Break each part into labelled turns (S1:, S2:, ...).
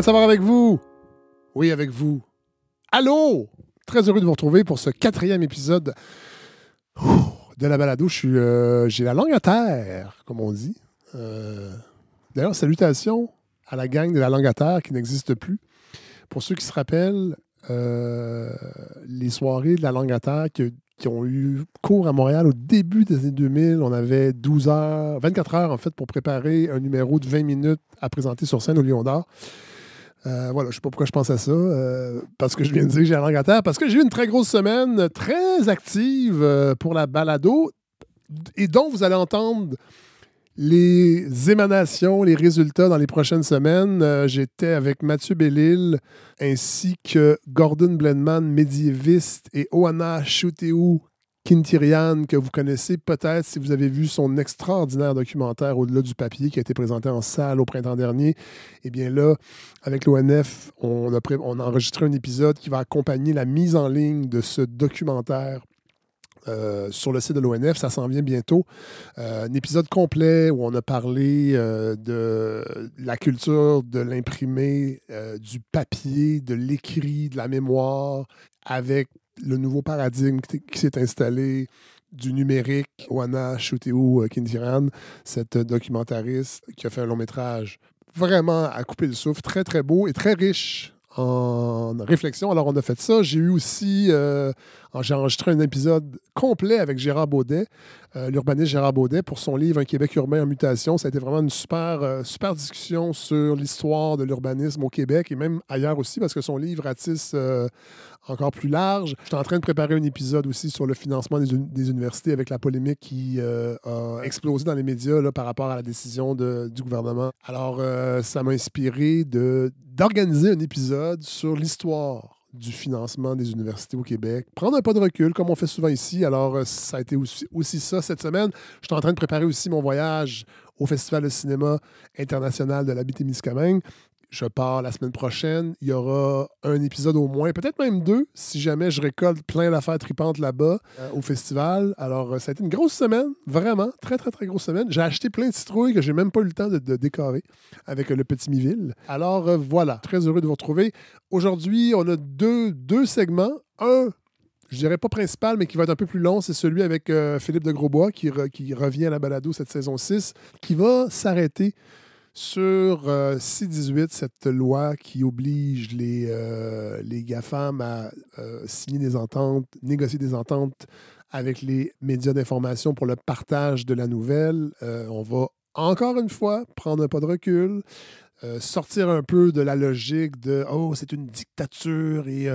S1: Fred savoir avec vous. Oui, avec vous. Allô? Très heureux de vous retrouver pour ce quatrième épisode de la balado. Euh, j'ai la langue à terre, comme on dit. Euh, d'ailleurs, salutations à la gang de la langue à terre qui n'existe plus. Pour ceux qui se rappellent, euh, les soirées de la langue à terre qui, qui, ont eu cours à Montréal au début des années 2000, on avait 12 heures, 24 heures en fait, pour préparer un numéro de 20 minutes à présenter sur scène au Lion d'Or. Euh, voilà, je ne sais pas pourquoi je pense à ça. Euh, parce que je viens de dire que j'ai la langue à terre. Parce que j'ai eu une très grosse semaine, très active euh, pour la balado, et dont vous allez entendre les émanations, les résultats dans les prochaines semaines. Euh, J'étais avec Mathieu Bellil ainsi que Gordon Blenman, médiéviste, et Oana Chuteu Kintirian, que vous connaissez peut-être si vous avez vu son extraordinaire documentaire Au-delà du papier qui a été présenté en salle au printemps dernier. Eh bien là, avec l'ONF, on a, enregistré un épisode qui va accompagner la mise en ligne de ce documentaire euh, sur le site de l'ONF. Ça s'en vient bientôt. Euh, un épisode complet où on a parlé euh, de la culture de l'imprimé, du papier, de l'écrit, de la mémoire, avec le nouveau paradigme qui, s'est installé du numérique. Oana Chuteu Kintiran, cette documentariste qui a fait un long métrage vraiment à couper le souffle, très très beau et très riche en réflexion. Alors, on a fait ça. J'ai eu aussi, euh, j'ai enregistré un épisode complet avec Gérard Baudet, euh, l'urbaniste Gérard Baudet, pour son livre Un Québec urbain en mutation. Ça a été vraiment une super, euh, super discussion sur l'histoire de l'urbanisme au Québec et même ailleurs aussi, parce que son livre ratisse euh, encore plus large. Je suis en train de préparer un épisode aussi sur le financement des, universités avec la polémique qui euh, a explosé dans les médias là, par rapport à la décision du gouvernement. Alors, euh, ça m'a inspiré d'organiser un épisode sur l'histoire du financement des universités au Québec. Prendre un pas de recul, comme on fait souvent ici. Alors, euh, ça a été aussi, ça cette semaine. Je suis en train de préparer aussi mon voyage au Festival de cinéma international de l'Abitibi-Témiscamingue. Je pars la semaine prochaine. Il y aura un épisode au moins, peut-être même deux, si jamais je récolte plein d'affaires tripantes là-bas euh, au festival. Alors, euh, ça a été une grosse semaine, vraiment, très, très, très grosse semaine. J'ai acheté plein de citrouilles que j'ai même pas eu le temps de, décorer avec euh, le Petit Miville. Alors, voilà, très heureux de vous retrouver. Aujourd'hui, on a deux, segments. Un je dirais pas principal, mais qui va être un peu plus long, c'est celui avec Philippe de Grosbois, qui revient à la balado cette saison 6, qui va s'arrêter sur euh, C-18, cette loi qui oblige les, euh, GAFAM à euh, signer des ententes, négocier des ententes avec les médias d'information pour le partage de la nouvelle. Euh, on va encore une fois prendre un pas de recul, sortir un peu de la logique de oh, c'est une dictature et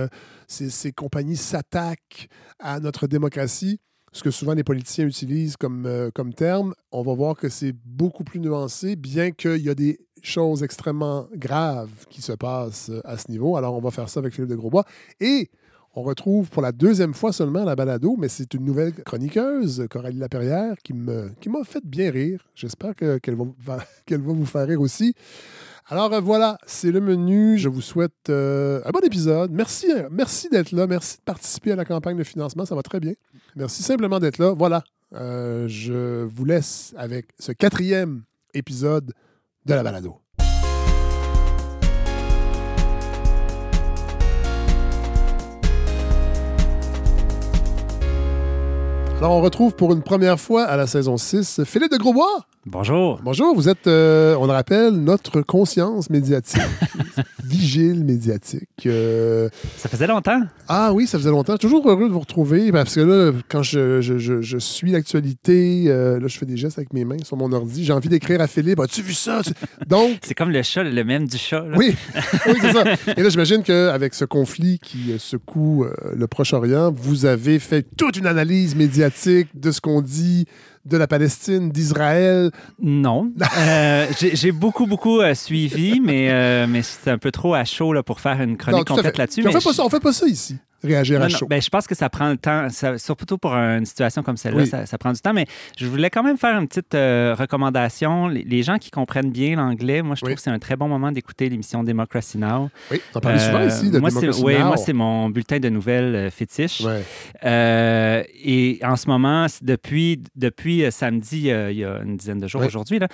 S1: ces compagnies s'attaquent à notre démocratie, ce que souvent les politiciens utilisent comme, euh, comme terme. On va voir que c'est beaucoup plus nuancé, bien qu'il y a des choses extrêmement graves qui se passent euh, à ce niveau. Alors, on va faire ça avec Philippe de Grosbois. Et on retrouve pour la deuxième fois seulement la balado, mais c'est une nouvelle chroniqueuse, Coralie Laperrière, qui me- qui m'a fait bien rire. J'espère que- qu'elle va, va- qu'elle va vous faire rire aussi. Alors euh, voilà, c'est le menu. Je vous souhaite euh, un bon épisode. Merci, euh, merci d'être là. Merci de participer à la campagne de financement. Ça va très bien. Merci simplement d'être là. Voilà, je vous laisse avec ce quatrième épisode de la balado. Alors, on retrouve pour une première fois à la saison 6 Philippe de Grosbois.
S2: Bonjour.
S1: Bonjour, vous êtes, euh, on le rappelle, notre conscience médiatique, vigile médiatique. Euh,
S2: Ça faisait longtemps.
S1: ah oui, ça faisait longtemps. Toujours heureux de vous retrouver parce que là, quand je, je- je- je suis l'actualité, euh, là, je fais des gestes avec mes mains sur mon ordi. J'ai envie d'écrire à Philippe As-tu vu ça? Donc,
S2: C'est comme le chat, le même du chat. là.
S1: oui, oui c'est ça. Et là, j'imagine qu'avec ce conflit qui euh, secoue euh, le Proche-Orient, vous avez fait toute une analyse médiatique de ce qu'on dit de la Palestine, d'Israël?
S2: Non. Euh, J'ai beaucoup, beaucoup euh, suivi, mais, euh, mais c'est un peu trop à chaud là, pour faire une chronique complète là-dessus.
S1: On fait,
S2: je-
S1: on fait pas ça ici. Réagir à
S2: Non, non,
S1: chaud.
S2: ben, je pense que ça prend le temps, ça- surtout pour une situation comme celle-là,
S1: Oui.
S2: ça, ça prend du temps. Mais je voulais quand même faire une petite euh, recommandation. Les, les gens qui comprennent bien l'anglais, moi, je trouve
S1: Oui.
S2: que c'est un très bon moment d'écouter l'émission Democracy Now.
S1: Oui, on parlait souvent
S2: Euh,
S1: ici de
S2: moi,
S1: Democracy
S2: oui,
S1: Now.
S2: moi, c'est mon bulletin de nouvelles euh, fétiche.
S1: Ouais.
S2: Et en ce moment, depuis, depuis samedi, il y a une dizaine de jours
S1: Oui.
S2: aujourd'hui, là,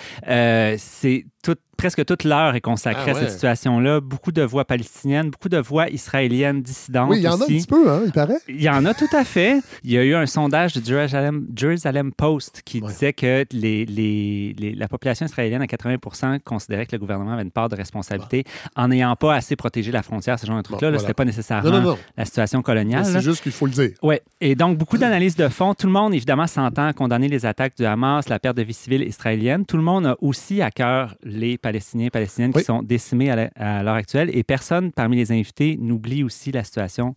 S2: c'est tout presque toute l'heure est consacrée
S1: Ah
S2: à cette
S1: ouais.
S2: situation-là. Beaucoup de voix palestiniennes, beaucoup de voix israéliennes dissidentes
S1: Oui, il y en a un petit peu, hein, il paraît.
S2: Il y en a tout à fait. Il y a eu un sondage de Jerusalem, Jerusalem Post qui
S1: Ouais.
S2: disait que les, les- les- la population israélienne à 80 considérait que le gouvernement avait une part de responsabilité en n'ayant pas assez protégé la frontière, ce genre de truc-là.
S1: Bon,
S2: Là,
S1: voilà.
S2: C'était pas nécessairement
S1: Non, non, non.
S2: la situation coloniale.
S1: C'est juste qu'il faut le dire.
S2: Oui, et donc beaucoup d'analyses de fond. Tout le monde, évidemment, s'entend à condamner les attaques du Hamas, la perte de vie civile israélienne. Tout le monde a aussi à cœur les Palestiniens et Palestiniennes
S1: Oui.
S2: qui sont décimés à l'heure actuelle. Et personne parmi les invités n'oublie aussi la situation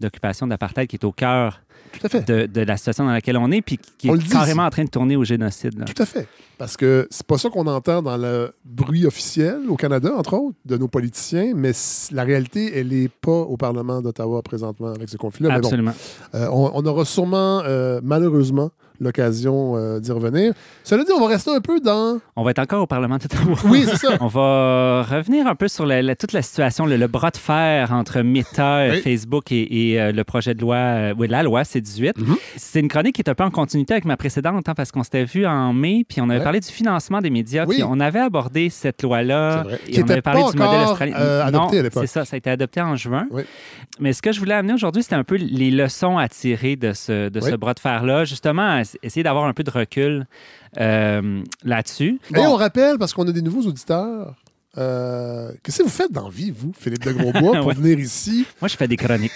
S2: d'occupation d'apartheid qui est au cœur de, de la situation dans laquelle on est, puis qui
S1: On
S2: est
S1: dit
S2: carrément en train de tourner au génocide. là.
S1: Tout à fait. Parce que c'est pas ça qu'on entend dans le bruit officiel au Canada, entre autres, de nos politiciens, mais la réalité, elle n'est pas au Parlement d'Ottawa présentement avec ce conflit-là. Bon,
S2: Absolument.
S1: euh, on, on aura sûrement, euh, malheureusement, l'occasion euh, d'y revenir. Cela dit, on va rester un peu dans.
S2: On va être encore au Parlement d'Ottawa.
S1: Oui, c'est ça.
S2: On va revenir un peu sur la- la- toute la situation, le, le bras de fer entre Meta,
S1: Oui.
S2: Facebook et, et, euh, le projet de loi, euh, oui, la loi C-18.
S1: Mhm.
S2: C'est une chronique qui est un peu en continuité avec ma précédente, hein, parce qu'on s'était vu en mai, puis on avait
S1: Ouais.
S2: parlé du financement des médias,
S1: Oui.
S2: puis on avait abordé cette loi-là.
S1: Qui
S2: on avait
S1: était
S2: parlé
S1: pas
S2: du modèle
S1: encore,
S2: australien.
S1: euh,
S2: Non,
S1: à.
S2: C'est ça, ça a été adopté en juin.
S1: Oui.
S2: Mais ce que je voulais amener aujourd'hui, c'était un peu les leçons à tirer de ce, de ce bras de fer-là, justement, à essayer d'avoir un peu de recul euh, là-dessus.
S1: Et on rappelle, parce qu'on a des nouveaux auditeurs, euh, qu'est-ce que vous faites dans la vie, vous, Philippe de Grosbois, pour
S2: Ouais.
S1: venir ici?
S2: Moi, je fais des chroniques.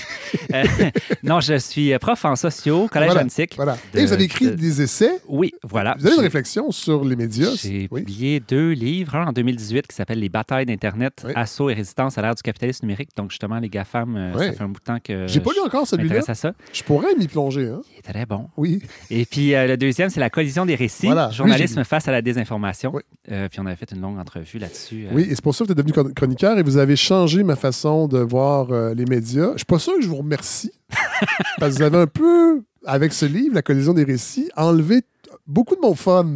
S2: Euh, non, je suis prof en sociaux, collège
S1: Voilà.
S2: antique.
S1: Voilà.
S2: de-
S1: Et vous avez écrit
S2: de-
S1: des essais?
S2: Oui, voilà.
S1: Vous avez une réflexion sur les médias.
S2: J'ai
S1: Oui.
S2: publié deux livres, un en 2018 qui s'appelle Les batailles d'Internet,
S1: Oui.
S2: assaut et résistance à l'ère du capitalisme numérique. Donc, justement, les GAFAM, euh,
S1: Oui.
S2: ça fait un bout de temps que
S1: J'ai pas lu encore celui-là.
S2: m'intéresse à ça.
S1: Je pourrais m'y plonger. Hein?
S2: Il est très bon.
S1: Oui.
S2: Et puis, euh, le deuxième, c'est La collision des récits,
S1: Voilà.
S2: Journalisme face à la désinformation.
S1: Oui.
S2: Puis, on avait fait une longue entrevue là-dessus.
S1: Oui, et c'est pour ça que vous êtes devenu chron- chroniqueur et vous avez changé ma façon de voir euh, les médias. Je suis pas sûr que je vous remercie parce que vous avez un peu, avec ce livre, La collision des récits, enlevé beaucoup de mon fun.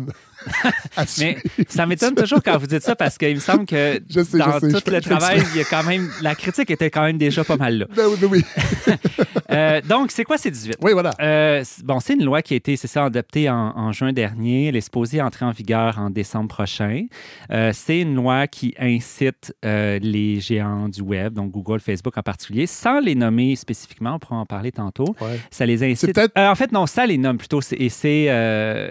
S2: Mais ça m'étonne toujours quand vous dites ça parce qu'il me semble que
S1: Je sais,
S2: dans
S1: je sais, je
S2: tout le travail, il y a quand même. La critique était quand même déjà pas mal là.
S1: Ben oui, ben oui.
S2: Euh, donc, c'est quoi ces 18?
S1: Oui, voilà.
S2: Euh, bon, c'est une loi qui a été, c'est ça, adoptée en, en juin dernier. Elle est supposée entrer en vigueur en décembre prochain. Euh, c'est une loi qui incite les géants du web, donc Google, Facebook en particulier, sans les nommer spécifiquement, on pourra en parler tantôt.
S1: Ouais.
S2: Ça les incite. en fait, non, ça les nomme plutôt. Et c'est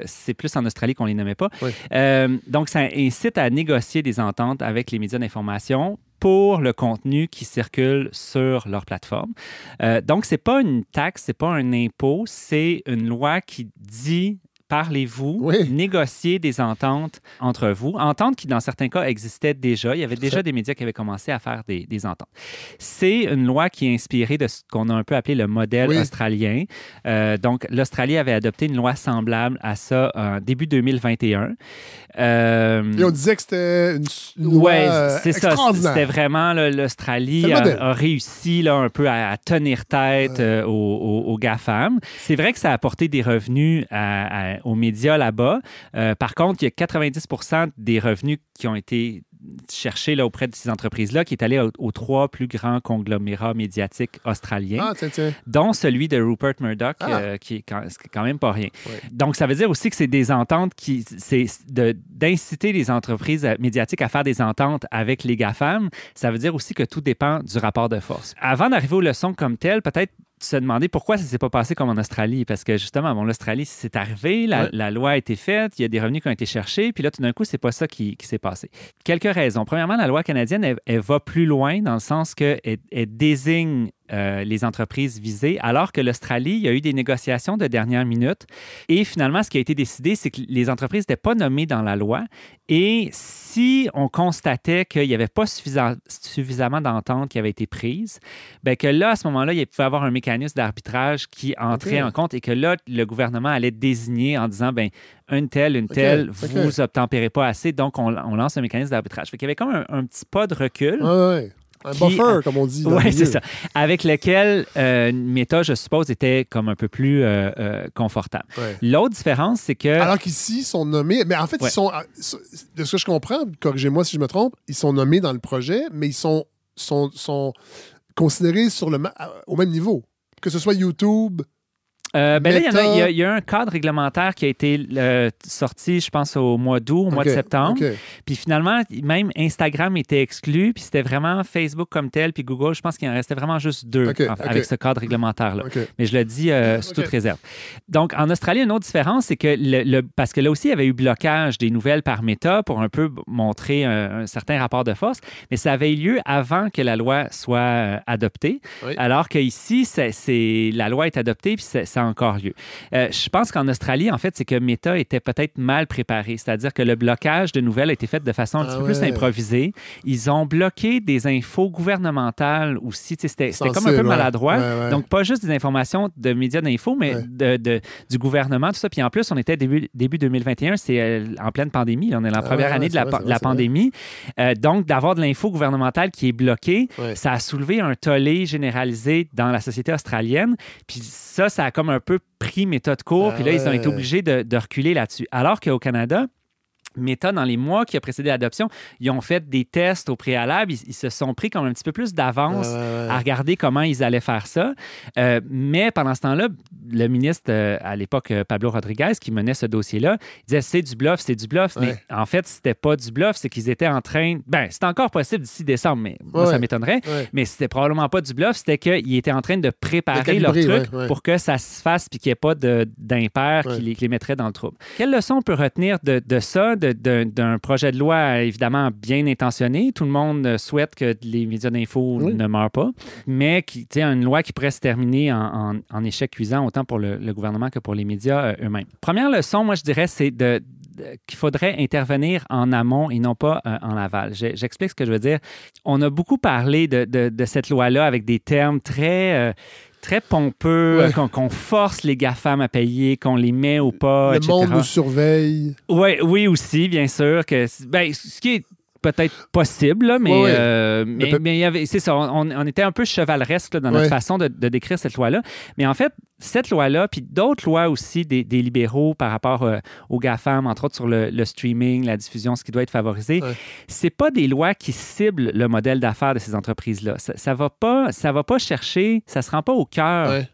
S2: c'est plus en Australie qu'on les nommait pas.
S1: Oui.
S2: Euh, donc, ça incite à négocier des ententes avec les médias d'information pour le contenu qui circule sur leur plateforme. Euh, donc, c'est pas une taxe, c'est pas un impôt, c'est une loi qui dit parlez-vous,
S1: Oui.
S2: négocier des ententes entre vous. Ententes qui, dans certains cas, existaient déjà. Il y avait déjà des médias qui avaient commencé à faire des, des ententes. C'est une loi qui est inspirée de ce qu'on a un peu appelé le modèle
S1: Oui.
S2: australien. Euh, donc, l'Australie avait adopté une loi semblable à ça en début 2021. Euh,
S1: Et on disait que c'était une, une loi
S2: Ouais,
S1: euh,
S2: c'est ça. C'était vraiment l'Australie a, a réussi là, un peu à, à tenir tête euh, aux, aux- aux GAFAM. C'est vrai que ça a apporté des revenus à- à- aux médias là-bas. Euh, par contre, il y a 90 des revenus qui ont été cherchés là, auprès de ces entreprises-là, qui est allé aux, aux trois plus grands conglomérats médiatiques australiens
S1: Ah, tiens, tiens.
S2: dont celui de Rupert Murdoch,
S1: Ah.
S2: euh, qui est quand, même pas rien. Donc, ça veut dire aussi que c'est des ententes qui. C'est d'inciter les entreprises euh, médiatiques à faire des ententes avec les GAFAM. Ça veut dire aussi que tout dépend du rapport de force. Avant d'arriver aux leçons comme telles, peut-être se demander pourquoi ça s'est pas passé comme en Australie. Parce que justement, bon, l'Australie, c'est arrivé, la,
S1: Ouais.
S2: la loi a été faite, il y a des revenus qui ont été cherchés, puis là, tout d'un coup, c'est pas ça qui, qui s'est passé. Quelques raisons. Premièrement, la loi canadienne, elle, elle va plus loin dans le sens qu'elle elle désigne euh, les entreprises visées, alors que l'Australie, il y a eu des négociations de dernière minute. Et finalement, ce qui a été décidé, c'est que les entreprises n'étaient pas nommées dans la loi. Et si on constatait qu'il n'y avait pas suffisamment d'entente qui avait été prise, ben que là, à ce moment-là, il pouvait y avoir un mécanisme d'arbitrage qui entrait en compte et que là, le gouvernement allait désigner en disant, ben une telle, une
S1: OK,
S2: telle, vous obtempérez pas assez, donc on, on lance un mécanisme d'arbitrage. Fait qu'il y avait comme un, un petit pas de recul.
S1: Ouais. Un
S2: Qui-
S1: buffer, comme on dit.
S2: Oui, c'est ça. Avec lequel euh, Meta, je suppose, était comme un peu plus euh, euh, confortable.
S1: Ouais.
S2: L'autre différence, c'est que.
S1: Alors qu'ici, ils sont nommés. Mais en fait,
S2: Ouais.
S1: ils sont. De ce que je comprends, corrigez-moi si je me trompe, ils sont nommés dans le projet, mais ils sont, sont, sont considérés sur le, au même niveau. Que ce soit YouTube,
S2: Euh, ben là, il y, a- il y un cadre réglementaire qui a été euh, sorti, je pense, au mois d'août, au mois de septembre. Puis finalement, même Instagram était exclu, puis c'était vraiment Facebook comme tel, puis Google, je pense qu'il en restait vraiment juste deux en- avec ce cadre réglementaire-là. Mais je le dis euh, sous toute réserve. Donc, en Australie, une autre différence, c'est que le, le- parce que là aussi, il y avait eu blocage des nouvelles par Meta pour un peu montrer un, un certain rapport de force, mais ça avait eu lieu avant que la loi soit euh, adoptée.
S1: Oui.
S2: Alors qu'ici, la loi est adoptée, puis ça a encore lieu. Euh, je pense qu'en Australie, en fait, c'est que Meta était peut-être mal préparé, c'est-à-dire que le blocage de nouvelles a été fait de façon un
S1: Ah
S2: petit peu plus improvisée. Ils ont bloqué des infos gouvernementales aussi. C'était, comme un peu maladroit.
S1: Ouais, ouais.
S2: Donc, pas juste des informations de médias d'info, mais de, de- du gouvernement, tout ça. Puis en plus, on était début, début 2021, c'est euh, en pleine pandémie. On est dans la
S1: Ah
S2: première année de la,
S1: vrai,
S2: pandémie. Euh, donc, d'avoir de l'info gouvernementale qui est bloquée, ça a soulevé un tollé généralisé dans la société australienne. Puis ça, ça a comme un peu pris méthode court.
S1: Ah
S2: puis là, ils ont
S1: ouais.
S2: été obligés de, de reculer là-dessus. Alors qu'au Canada, Meta, dans les mois qui ont précédé l'adoption, ils ont fait des tests au préalable. Ils, ils se sont pris comme un petit peu plus d'avance à regarder comment ils allaient faire ça. Euh, mais pendant ce temps-là, le ministre, euh, à l'époque, euh, Pablo Rodriguez, qui menait ce dossier-là, disait c'est du bluff, c'est du bluff.
S1: Ouais.
S2: Mais en fait, c'était pas du bluff, c'est qu'ils étaient en train. Ben, c'est encore possible d'ici décembre, mais moi,
S1: Ouais,
S2: ça m'étonnerait.
S1: Ouais.
S2: Mais c'était probablement pas du bluff, c'était qu'ils étaient en train de préparer
S1: De
S2: leur truc pour que ça se fasse puis qu'il n'y ait pas d'impair qui, les, qui les mettrait dans le trouble. Quelle leçon on peut retenir de, de ça, de- d'un projet de loi évidemment bien intentionné? Tout le monde euh, souhaite que les médias d'info
S1: Oui.
S2: ne meurent pas, mais qui, une loi qui pourrait se terminer en, en- en échec cuisant autant pour le, le gouvernement que pour les médias euh, eux-mêmes. Première leçon, moi, je dirais, c'est de, qu'il faudrait intervenir en amont et non pas euh, en aval. Je- J'explique ce que je veux dire. On a beaucoup parlé de, de- de cette loi-là avec des termes très... euh, très pompeux,
S1: Ouais.
S2: qu'on qu'on force les GAFAM à payer, qu'on les met ou pas,
S1: Le
S2: etc.
S1: monde nous surveille.
S2: Ouais, oui, aussi, bien sûr. Que, ben, ce qui est peut-être possible, là, mais, euh, mais, c'est ça, on, on était un peu chevaleresque là, dans notre façon de, de décrire cette loi-là. Mais en fait, cette loi-là, puis d'autres lois aussi des, des libéraux par rapport euh, aux GAFAM, entre autres sur le, le streaming, la diffusion, ce qui doit être favorisé,
S1: Ouais.
S2: c'est pas des lois qui ciblent le modèle d'affaires de ces entreprises-là. Ça, ça va pas, ça va pas chercher, ça se rend pas au cœur
S1: Ouais.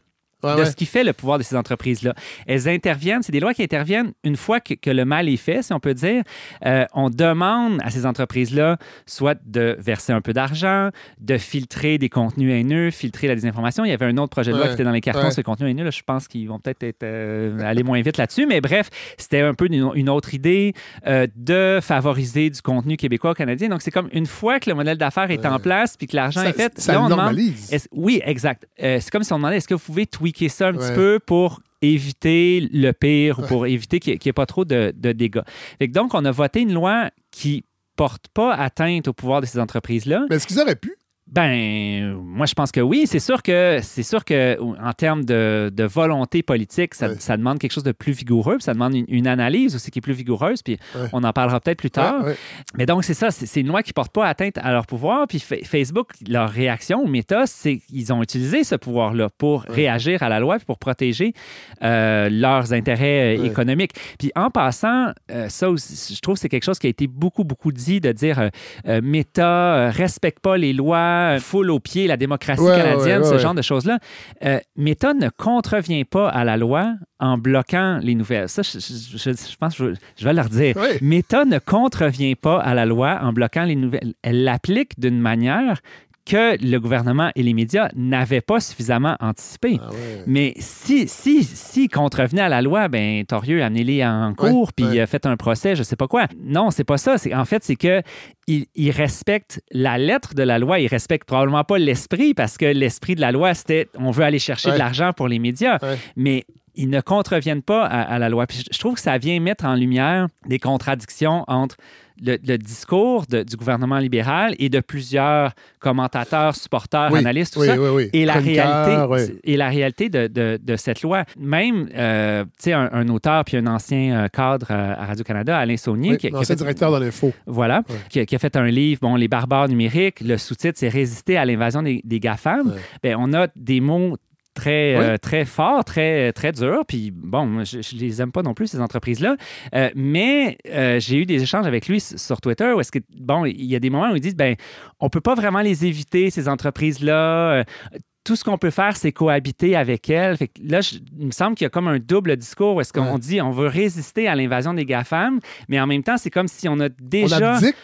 S1: Ouais,
S2: de
S1: ouais.
S2: ce qui fait le pouvoir de ces entreprises-là. Elles interviennent, c'est des lois qui interviennent une fois que, que le mal est fait, si on peut dire. Euh, on demande à ces entreprises-là soit de verser un peu d'argent, de filtrer des contenus haineux, filtrer la désinformation. Il y avait un autre projet de loi qui était dans les cartons,
S1: Ouais.
S2: ces contenus haineux. Là, je pense qu'ils vont peut-être être, euh, aller moins vite là-dessus. Mais bref, c'était un peu une, une autre idée euh, de favoriser du contenu québécois ou canadien. Donc, c'est comme une fois que le modèle d'affaires est en place puis que l'argent est fait,
S1: ça
S2: là, on demande
S1: normalise.
S2: est-ce- oui, exact. C'est comme si on demandait est-ce que vous pouvez tweaker ça un petit
S1: Ouais.
S2: peu pour éviter le pire ou pour éviter qu'il n'y ait, pas trop de, de dégâts. Fait que donc, on a voté une loi qui porte pas atteinte au pouvoir de ces entreprises-là.
S1: Mais est-ce qu'ils auraient pu?
S2: Ben, moi, je pense que oui. C'est sûr que, c'est sûr que en termes de, de volonté politique, ça,
S1: Ouais.
S2: ça demande quelque chose de plus vigoureux. puis ça demande une, une analyse aussi qui est plus vigoureuse. Puis
S1: Ouais.
S2: on en parlera peut-être plus tard.
S1: Ouais.
S2: Mais donc, c'est ça, c'est une loi qui ne porte pas atteinte à leur pouvoir. Puis Fa- Facebook, leur réaction, Meta, c'est qu'ils ont utilisé ce pouvoir-là pour réagir à la loi puis pour protéger euh, leurs intérêts euh, économiques. Puis en passant, euh, ça aussi, je trouve que c'est quelque chose qui a été beaucoup, beaucoup dit de dire euh, Meta respecte pas les lois, foule au pied la démocratie
S1: Ouais,
S2: canadienne,
S1: ouais, ouais,
S2: ce genre de choses-là. Euh, Meta ne contrevient pas à la loi en bloquant les nouvelles. Ça, je, je- je- je pense que je, vais leur dire.
S1: Ouais.
S2: Meta ne contrevient pas à la loi en bloquant les nouvelles. Elle l'applique d'une manière que le gouvernement et les médias n'avaient pas suffisamment anticipé.
S1: Ah ouais.
S2: Mais si, si, si contrevenait à la loi, ben, Torieux, amenez-les en cours,
S1: Ouais,
S2: puis
S1: ouais.
S2: euh, faites un procès, je sais pas quoi. Non, c'est pas ça. C'est, en fait, c'est que il, il respecte la lettre de la loi. Il respecte probablement pas l'esprit, parce que l'esprit de la loi, c'était on veut aller chercher de l'argent pour les médias. Mais ils ne contreviennent pas à, à la loi. Puis je trouve que ça vient mettre en lumière des contradictions entre le, le discours de- du gouvernement libéral et de plusieurs commentateurs, supporters,
S1: Oui,
S2: analystes, tout
S1: oui,
S2: ça.
S1: oui.
S2: Et la, réalité, et la réalité de, de- de cette loi. Même, euh, tu sais, un, un auteur puis un ancien euh, cadre euh, à Radio-Canada, Alain Saunier, qui, qui a fait,
S1: directeur l'info.
S2: voilà, qui, a- qui a fait un livre, bon, Les barbares numériques. Le sous-titre, c'est Résister à l'invasion des, des GAFAM. Ben, on a des mots très,
S1: Oui.
S2: euh, très forts, très, très durs. Puis bon, je, je les aime pas non plus, ces entreprises-là. Euh, mais euh, j'ai eu des échanges avec lui sur Twitter où est-ce que, bon, il y a des moments où ils disent, ben, on peut pas vraiment les éviter, ces entreprises-là. Tout ce qu'on peut faire, c'est cohabiter avec elles. Fait que là, je- il me semble qu'il y a comme un double discours où est-ce qu'on
S1: Ouais.
S2: dit on veut résister à l'invasion des GAFAM, mais en même temps, c'est comme si on a
S1: On
S2: déjà...
S1: abdique?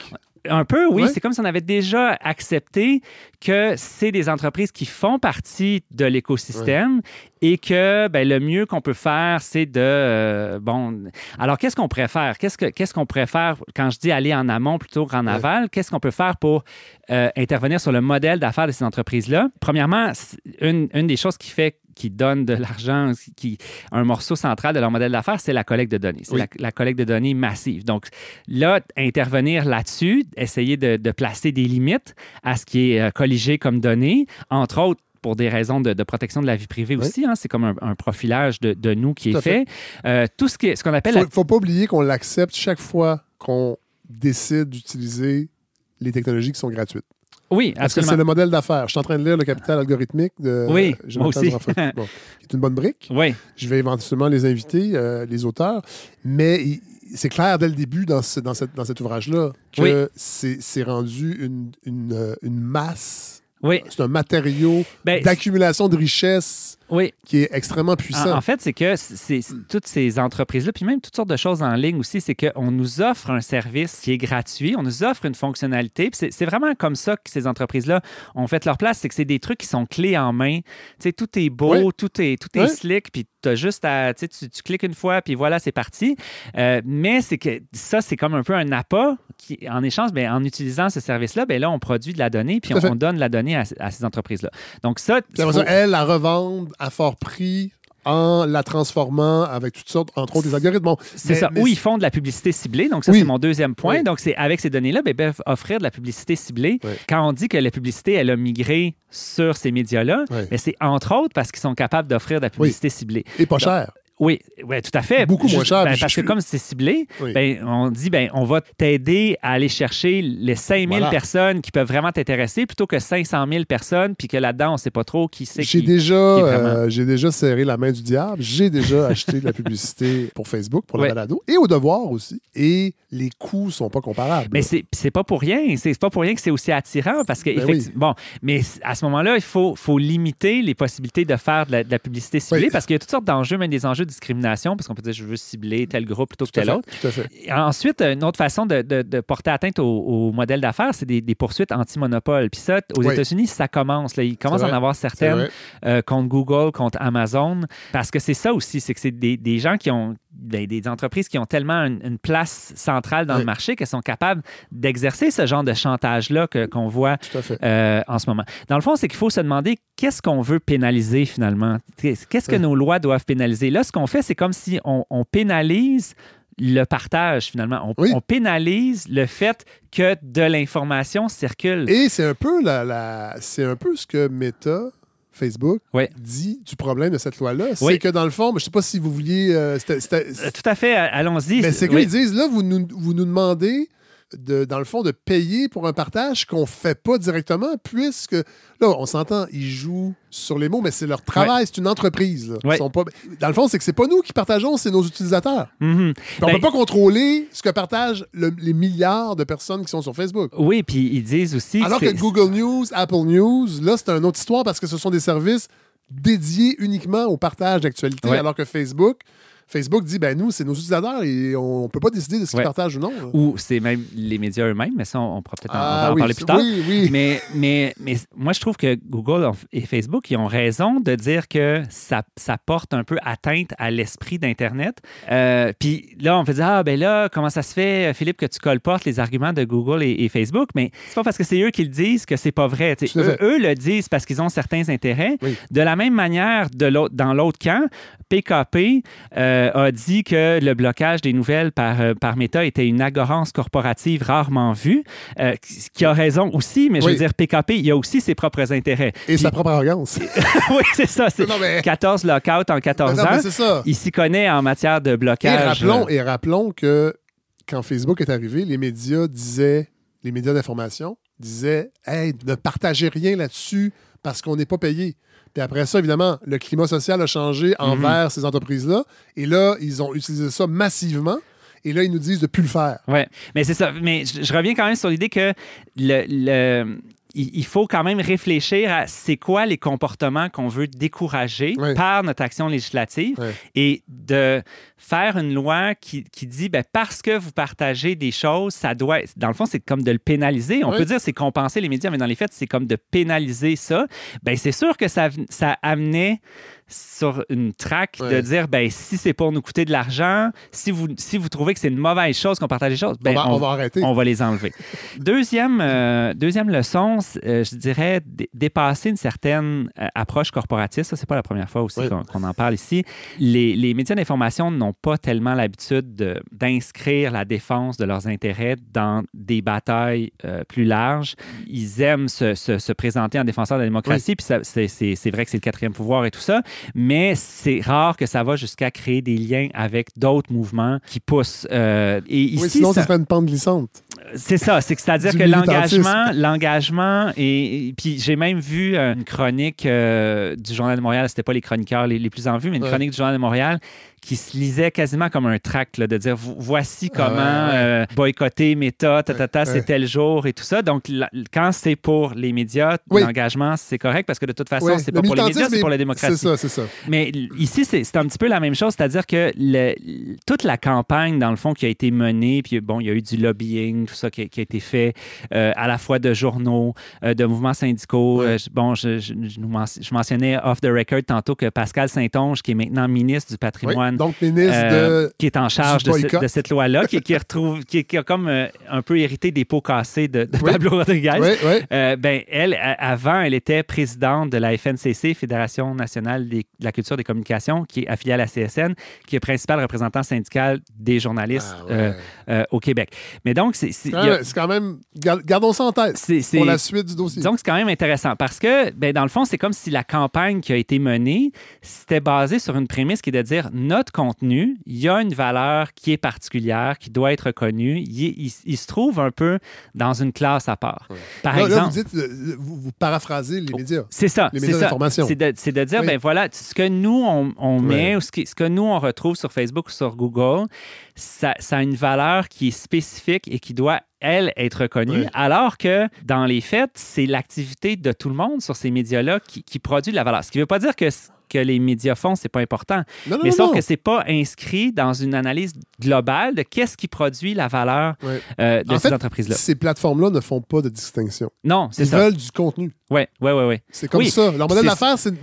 S2: Un peu, oui.
S1: Ouais.
S2: C'est comme si on avait déjà accepté que c'est des entreprises qui font partie de l'écosystème et que ben, le mieux qu'on peut faire, c'est de. euh, bon. Alors, qu'est-ce qu'on préfère? Qu'est-ce que- qu'est-ce qu'on préfère quand je dis aller en amont plutôt qu'en
S1: Ouais.
S2: aval? Qu'est-ce qu'on peut faire pour euh, intervenir sur le modèle d'affaires de ces entreprises-là? Premièrement, une des choses qui fait qui donne de l'argent, qui un morceau central de leur modèle d'affaires, c'est la collecte de données. C'est
S1: Oui.
S2: la, la collecte de données massive. Donc là, intervenir là-dessus, essayer de, de placer des limites à ce qui est euh, colligé comme données, entre autres pour des raisons de, de protection de la vie privée
S1: Oui.
S2: aussi. hein. c'est comme un, un profilage de, de nous qui
S1: Tout
S2: est
S1: fait.
S2: fait. Euh, tout ce, qui est- ce qu'on appelle...
S1: Faut,
S2: la-
S1: faut pas oublier qu'on l'accepte chaque fois qu'on décide d'utiliser les technologies qui sont gratuites.
S2: Oui,
S1: Parce que
S2: absolument.
S1: c'est le modèle d'affaires? Je suis en train de lire le capital algorithmique de
S2: Oui,
S1: Jonathan. Zafra- bon, qui est une bonne brique.
S2: Oui,
S1: Je vais éventuellement les inviter, euh, les auteurs. Mais c'est clair dès le début dans, ce- dans, cette- dans cet ouvrage-là que
S2: Oui.
S1: c'est c'est rendu une, une, euh, une masse.
S2: oui,
S1: C'est un matériau
S2: Ben,
S1: d'accumulation de richesses
S2: oui.
S1: qui est extrêmement
S2: En,
S1: puissant.
S2: en fait, c'est que c'est toutes ces entreprises-là, puis même toutes sortes de choses en ligne aussi, c'est qu'on nous offre un service qui est gratuit, on nous offre une fonctionnalité. puis C'est vraiment comme ça que ces entreprises-là ont fait leur place, c'est que c'est des trucs qui sont clés en main. Tu sais, tout est beau,
S1: Oui.
S2: tout est, tout est
S1: Oui.
S2: slick, puis tu as juste à. Tu, sais, tu, cliques une fois, puis voilà, c'est parti. Euh, mais c'est que ça, c'est comme un peu un appât qui, en échange, ben, en utilisant ce service-là, ben là, on produit de la donnée, puis on, on donne la donnée à, à ces entreprises-là. Donc, ça. Faut-
S1: ça, elles la revendent à fort prix en la transformant avec toutes sortes, entre autres des algorithmes. Bon,
S2: C'est ça.
S1: mais
S2: Ou ils font de la publicité ciblée. Donc, ça,
S1: Oui.
S2: c'est mon deuxième point.
S1: Oui.
S2: Donc, c'est avec ces données-là, ben, ils peuvent offrir de la publicité ciblée.
S1: Oui.
S2: Quand on dit que la publicité, elle a migré sur ces médias-là, ben, c'est entre autres parce qu'ils sont capables d'offrir de la publicité ciblée.
S1: Et pas cher.
S2: Oui, ouais, tout à fait.
S1: Beaucoup moins cher,
S2: ben, parce que comme c'est ciblé,
S1: Oui.
S2: ben, on dit ben, on va t'aider à aller chercher les 5000
S1: Voilà.
S2: personnes qui peuvent vraiment t'intéresser plutôt que 500 000 personnes, puis que là-dedans, on ne sait pas trop qui c'est
S1: J'ai
S2: qui.
S1: déjà,
S2: qui est vraiment-
S1: euh, j'ai déjà serré la main du diable. J'ai déjà acheté de la publicité pour Facebook, pour le balado, et au devoir aussi. Et les coûts sont pas comparables.
S2: Mais c'est c'est pas pour rien. C'est pas pour rien que c'est aussi attirant parce que,
S1: Ben
S2: effecti- bon, mais à ce moment-là, il faut, faut limiter les possibilités de faire de la, de la publicité ciblée parce qu'il y a toutes sortes d'enjeux, même des enjeux discrimination, parce qu'on peut dire je veux cibler tel groupe plutôt que tel autre. Ensuite, une autre façon de, de- de porter atteinte au, au modèle d'affaires, c'est des, des poursuites anti-monopole. Puis ça, aux
S1: Oui.
S2: États-Unis, ça commence. Là. Il commence à en avoir certaines euh, contre Google, contre Amazon, parce que c'est ça aussi, c'est que c'est des, des gens qui ont des, des entreprises qui ont tellement une, une place centrale dans
S1: Oui.
S2: le marché qu'elles sont capables d'exercer ce genre de chantage-là qu'on voit euh, en ce moment. Dans le fond, c'est qu'il faut se demander qu'est-ce qu'on veut pénaliser finalement? Qu'est-ce qu'est-ce que
S1: Oui.
S2: nos lois doivent pénaliser? Là, ce qu'on fait, c'est comme si on, on pénalise le partage finalement. On,
S1: Oui.
S2: on pénalise le fait que de l'information circule.
S1: Et c'est un peu la, la- c'est un peu ce que Meta, Facebook,
S2: Ouais.
S1: dit du problème de cette loi-là. C'est que dans le fond, je ne sais pas si vous vouliez. euh,
S2: Euh, Tout à fait, allons-y.
S1: Mais c'est qu'ils
S2: Oui.
S1: disent, là, vous nous, vous nous demandez, de, dans le fond, de payer pour un partage qu'on ne fait pas directement, puisque, là, on s'entend, ils jouent sur les mots, mais c'est leur travail, c'est une entreprise. là. Ils
S2: Ouais.
S1: sont pas... Dans le fond, c'est que c'est pas nous qui partageons, c'est nos utilisateurs.
S2: Mhm.
S1: Puis on
S2: Ben-
S1: peut pas contrôler ce que partagent le- les milliards de personnes qui sont sur Facebook.
S2: Oui, puis ils disent aussi.
S1: Alors que Google News, Apple News, là, c'est une autre histoire parce que ce sont des services dédiés uniquement au partage d'actualité,
S2: Ouais.
S1: alors que Facebook, Facebook dit, ben nous, c'est nos utilisateurs et on ne peut pas décider de ce qu'ils
S2: Ouais.
S1: partagent ou non. là.
S2: Ou c'est même les médias eux-mêmes, mais ça, on, on pourra peut-être en-
S1: Ah
S2: en
S1: oui,
S2: parler plus tard.
S1: Oui, oui.
S2: Mais, mais, mais moi, je trouve que Google et Facebook, ils ont raison de dire que ça, ça porte un peu atteinte à l'esprit d'Internet. Euh, Puis là, on peut dire, ah, ben là, comment ça se fait, Philippe, que tu colportes les arguments de Google et, et Facebook? Mais c'est pas parce que c'est eux qui le disent que c'est pas vrai. Eux,
S1: fait.
S2: eux le disent parce qu'ils ont certains intérêts. De la même manière, de dans l'autre camp, PKP euh, a dit que le blocage des nouvelles par, euh, par Meta était une agorance corporative rarement vue, euh, qui a raison aussi, mais je
S1: Oui.
S2: veux dire, PKP, il y a aussi ses propres intérêts.
S1: Et
S2: Puis-
S1: sa propre arrogance.
S2: oui, c'est ça. C'est
S1: mais-
S2: 14 lockouts en 14
S1: Non,
S2: ans.
S1: c'est ça.
S2: Il s'y connaît en matière de
S1: Et
S2: blocage.
S1: rappelons,
S2: euh,
S1: et rappelons que quand Facebook est arrivé, les médias disaient, les médias d'information disaient Hey, ne partagez rien là-dessus parce qu'on n'est pas payé. Puis après ça, évidemment, le climat social a changé envers ces entreprises-là. Et là, ils ont utilisé ça massivement. Et là, ils nous disent de ne plus le faire.
S2: Ouais, mais c'est ça. Mais je, je reviens quand même sur l'idée que le, le- il, faut quand même réfléchir à c'est quoi les comportements qu'on veut décourager par notre action législative et de faire une loi qui, qui dit ben, parce que vous partagez des choses, ça doit. Dans le fond, c'est comme de le pénaliser. On peut dire c'est compenser les médias, mais dans les faits, c'est comme de pénaliser ça. Ben, c'est sûr que ça, ça amenait sur une traque de dire ben si c'est pour nous coûter de l'argent, si vous si vous trouvez que c'est une mauvaise chose qu'on partage des choses,
S1: on,
S2: ben
S1: va, on va arrêter.
S2: on va les enlever. Deuxième, euh, deuxième leçon, euh, je dirais dé- dépasser une certaine euh, approche corporatiste. Ça, c'est pas la première fois aussi qu'on, en parle ici. Les, les médias d'information n'ont pas tellement l'habitude de- d'inscrire la défense de leurs intérêts dans des batailles euh, plus larges. Ils aiment se, se- se présenter en défenseur de la démocratie, puis ça- c'est, c'est- c'est vrai que c'est le quatrième pouvoir et tout ça, mais c'est rare que ça va jusqu'à créer des liens avec d'autres mouvements qui poussent. euh, et ici,
S1: oui, sinon,
S2: ça-
S1: ça serait une pente glissante.
S2: c'est ça, c'est que c'est-à-dire que l'engagement, l'engagement et, et- puis j'ai même vu euh, une chronique euh, du Journal de Montréal, c'était pas les chroniqueurs les, les plus en vue, mais une
S1: Ouais.
S2: chronique du Journal de Montréal qui se lisait quasiment comme un tract là, de dire vo- voici comment euh, boycotter Meta, c'est tel jour et tout ça. Donc la- quand c'est pour les médias,
S1: Oui.
S2: l'engagement c'est correct parce que de toute façon
S1: Ouais,
S2: c'est pas pour les médias, c'est pour la démocratie.
S1: C'est ça, c'est ça.
S2: Mais ici, c'est un petit peu la même chose, c'est-à-dire que le- toute la campagne, dans le fond, qui a été menée, puis bon, il y a eu du lobbying, tout ça qui a, qui a été fait, euh, à la fois de journaux, euh, de mouvements syndicaux.
S1: Ouais.
S2: Euh, bon, je, je- je mentionnais off the record tantôt que Pascal Saint-Onge, qui est maintenant ministre du
S1: Oui. Donc, ministre
S2: euh,
S1: de.
S2: qui est en charge de, ce- de cette loi-là, qui, qui retrouve, qui, qui a comme euh, un peu hérité des pots cassés de, de
S1: Oui.
S2: Pablo Rodriguez.
S1: Oui, oui.
S2: Euh, ben, elle, a- avant, elle était présidente de la FNCC, Fédération nationale des- de la culture des communications, qui est affiliée à la CSN, qui est principal représentant syndical des journalistes
S1: Ah, ouais.
S2: euh, euh, au Québec. Mais donc, c'est c'est-
S1: Quand
S2: il y a-
S1: même- C'est quand même. gar- Gardons ça en tête
S2: c'est- c'est-
S1: pour la suite du dossier.
S2: Que c'est quand même intéressant parce que, ben, dans le fond, c'est comme si la campagne qui a été menée, c'était basée sur une prémisse qui est de dire notre contenu, il y a une valeur qui est particulière, qui doit être reconnue. Il, est- il- il se trouve un peu dans une classe à part. Par
S1: Là, là,
S2: exemple,
S1: vous dites, euh, vous, vous paraphrasez les médias.
S2: c'est ça.
S1: Les
S2: c'est
S1: médias
S2: ça.
S1: d'information.
S2: C'est de, dire,
S1: Oui.
S2: ben voilà, ce que nous, on, on met,
S1: Ouais.
S2: ou ce, qui- ce que nous, on retrouve sur Facebook ou sur Google, ça, ça a une valeur qui est spécifique et qui doit, elle, être reconnue. Alors que, dans les faits, c'est l'activité de tout le monde sur ces médias-là qui, qui produit de la valeur. Ce qui ne veut pas dire que que les médias font, c'est pas important.
S1: Non, non,
S2: Mais
S1: non,
S2: sauf que c'est pas inscrit dans une analyse globale de qu'est-ce qui produit la valeur
S1: Ouais.
S2: euh, de
S1: En
S2: ces entreprises-là.
S1: Ces plateformes-là ne font pas de distinction.
S2: Non, c'est
S1: Ils
S2: ça.
S1: veulent du contenu.
S2: Oui, oui, oui. Ouais.
S1: C'est comme
S2: Oui,
S1: ça. Leur modèle
S2: c'est-
S1: d'affaires, c'est.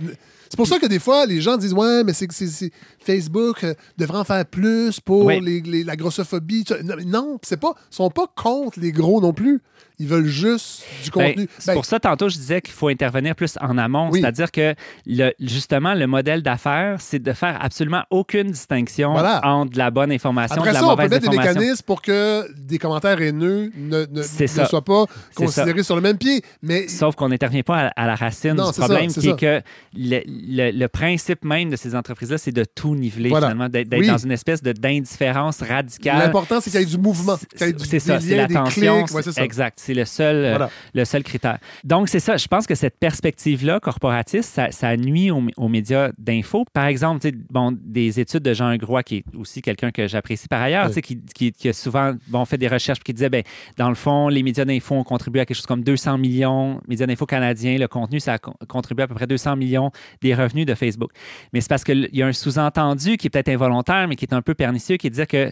S1: C'est pour ça que des fois, les gens disent Ouais, mais c'est que c'est- Facebook euh, devrait en faire plus pour
S2: Oui.
S1: les- les- la grossophobie. Non, c'est pas. Ils sont pas contre les gros non plus. Ils veulent juste du
S2: Ben,
S1: contenu.
S2: c'est
S1: Ben,
S2: pour ça, tantôt, je disais qu'il faut intervenir plus en amont.
S1: Oui.
S2: C'est-à-dire que, le- justement, le modèle d'affaires, c'est de faire absolument aucune distinction
S1: Voilà.
S2: entre de la bonne information et de la
S1: ça, on peut
S2: mauvaise
S1: mettre des mécanismes pour que des commentaires haineux ne, ne, ne soient pas considérés sur le même pied. Mais
S2: Sauf qu'on n'intervient pas à, à la racine
S1: Non,
S2: du problème,
S1: ça,
S2: qui
S1: c'est
S2: est que le, le- le principe même de ces entreprises-là, c'est de tout niveler,
S1: Voilà.
S2: finalement, d'être
S1: Oui.
S2: dans une espèce d'indifférence radicale.
S1: l'important, c'est qu'il y ait du mouvement. qu'il y ait du-
S2: C'est ça, c'est l'attention.
S1: Ouais.
S2: Exact. C'est le seul, euh, le seul critère. Donc, c'est ça. Je pense que cette perspective-là, corporatiste, ça, ça nuit aux, aux médias d'info. Par exemple, bon, des études de Jean Groix, qui est aussi quelqu'un que j'apprécie par ailleurs,
S1: Oui.
S2: qui, qui, qui a souvent bon, fait des recherches qui disait, ben, dans le fond, les médias d'info ont contribué à quelque chose comme 200 millions, médias d'info canadiens, le contenu, ça a con- contribué à peu près 200 millions des revenus de Facebook. Mais c'est parce qu'il y a un sous-entendu qui est peut-être involontaire, mais qui est un peu pernicieux, qui disait que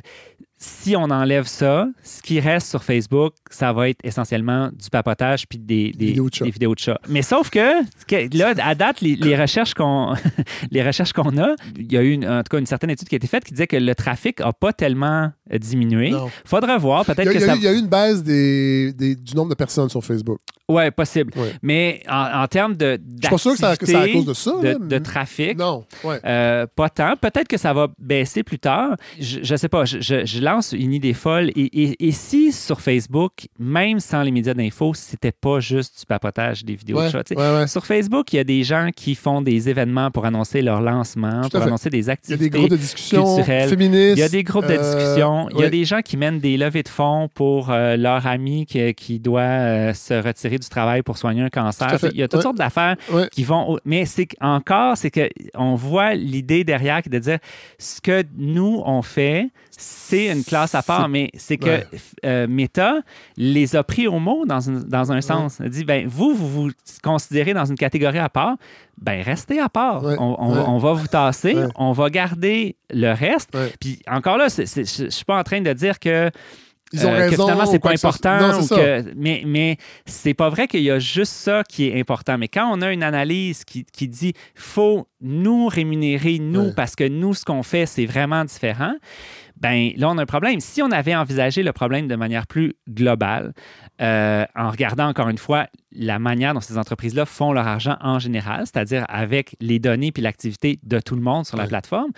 S2: si on enlève ça, ce qui reste sur Facebook, ça va être essentiellement du papotage puis des, des,
S1: vidéos de chats.
S2: des vidéos de chats. Mais sauf que, que là, à date, les, les recherches qu'on les recherches qu'on a, il y a eu une- en tout cas une certaine étude qui a été faite qui disait que le trafic n'a pas tellement diminué.
S1: Non.
S2: Faudra voir,
S1: il y,
S2: peut-être que
S1: il y a
S2: ça.
S1: eu- il y a eu une baisse des, des- du nombre de personnes sur Facebook.
S2: Ouais, possible.
S1: Ouais.
S2: Mais en, en termes de.
S1: Je suis pas sûr que ça- que c'est à cause de ça.
S2: De, de trafic.
S1: Non. Ouais.
S2: Euh, pas tant. Peut-être que ça va baisser plus tard. Je, je sais pas. Je, je- je lance une idée folle. Et, et- et si sur Facebook, même sans les médias d'info, c'était pas juste du papotage des vidéos
S1: Ouais,
S2: de
S1: ouais.
S2: Sur Facebook, il y a des gens qui font des événements pour annoncer leur lancement, pour
S1: fait.
S2: annoncer des
S1: Il y a
S2: activités.
S1: des groupes de discussion féministes.
S2: Il y a des groupes de
S1: euh,
S2: discussion Il y a des gens qui mènent des levées de fonds pour euh, leur ami qui, qui doit euh, se retirer du travail pour soigner un cancer. Il y a toutes sortes d'affaires qui vont. Mais c'est encore, c'est que on voit l'idée derrière de dire ce que nous on fait, c'est une classe à part, mais c'est que
S1: ouais.
S2: euh, Meta les a pris au mot dans, une- dans un sens. Elle dit ben vous vous vous considérez dans une catégorie à part, ben restez à part.
S1: Ouais.
S2: On, on-
S1: Ouais.
S2: on va vous tasser,
S1: Ouais.
S2: on va garder le reste. Puis encore là, je ne suis pas en train de dire que
S1: Ils ont
S2: euh, que finalement, c'est pas important.
S1: Non, c'est
S2: ou
S1: ça.
S2: que- mais mais c'est pas vrai qu'il y a juste ça qui est important. Mais quand on a une analyse qui, qui dit faut nous rémunérer, nous, parce que nous, ce qu'on fait, c'est vraiment différent, ben là, on a un problème. Si on avait envisagé le problème de manière plus globale, euh, en regardant encore une fois la manière dont ces entreprises-là font leur argent en général, c'est-à-dire avec les données puis l'activité de tout le monde sur la plateforme,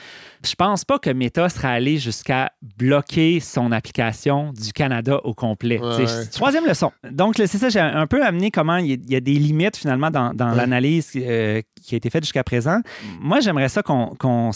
S2: je pense pas que Meta sera allé jusqu'à bloquer son application du Canada au complet. Troisième leçon. Donc, c'est ça, j'ai un peu amené comment il y a- des limites finalement dans, l'analyse euh, qui a été faite jusqu'à présent. Moi, j'aimerais ça qu'on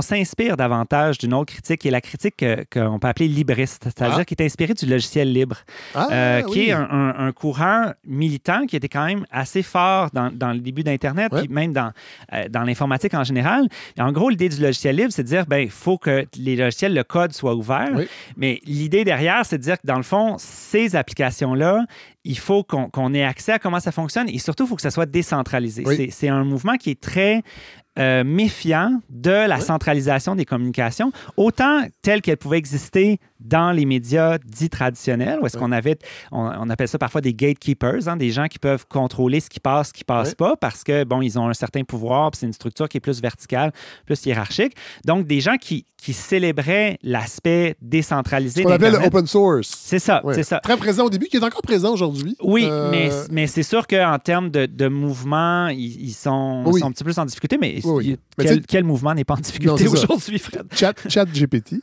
S2: s'inspire davantage d'une autre critique, qui est la critique que- qu'on peut appeler libriste, c'est-à-dire
S1: Ah.
S2: qui est inspirée du logiciel libre,
S1: Ah,
S2: euh, qui est un, un- un courant militant qui était quand même assez fort dans, dans le début d'Internet, puis même dans, euh, dans l'informatique en général. Et en gros, l'idée du logiciel libre, c'est de dire, ben, il faut que les logiciels, le code soit ouvert.
S1: Oui.
S2: Mais l'idée derrière, c'est de dire que dans le fond, ces applications-là, il faut qu'on ait accès à comment ça fonctionne et surtout, il faut que ça soit décentralisé.
S1: Oui.
S2: C'est- C'est un mouvement qui est très euh, méfiant de la
S1: Oui.
S2: centralisation des communications, autant telle qu'elle pouvait exister dans les médias dits traditionnels, où est-ce
S1: Oui.
S2: qu'on avait, on, on appelle ça parfois des gatekeepers, hein, des gens qui peuvent contrôler ce qui passe, ce qui passe
S1: Oui.
S2: pas, parce que, bon, ils ont un certain pouvoir, puis c'est une structure qui est plus verticale, plus hiérarchique. Donc, des gens qui, qui célébraient l'aspect décentralisé
S1: Ce qu'on appelle open source.
S2: C'est ça, c'est ça.
S1: Très présent au début, qui est encore présent aujourd'hui.
S2: Oui,
S1: Euh,
S2: mais, mais c'est sûr qu'en termes de, de mouvement, ils, ils sont, un petit peu plus en difficulté, mais, quel, mouvement n'est pas en difficulté aujourd'hui, Fred?
S1: Chat, Chat GPT,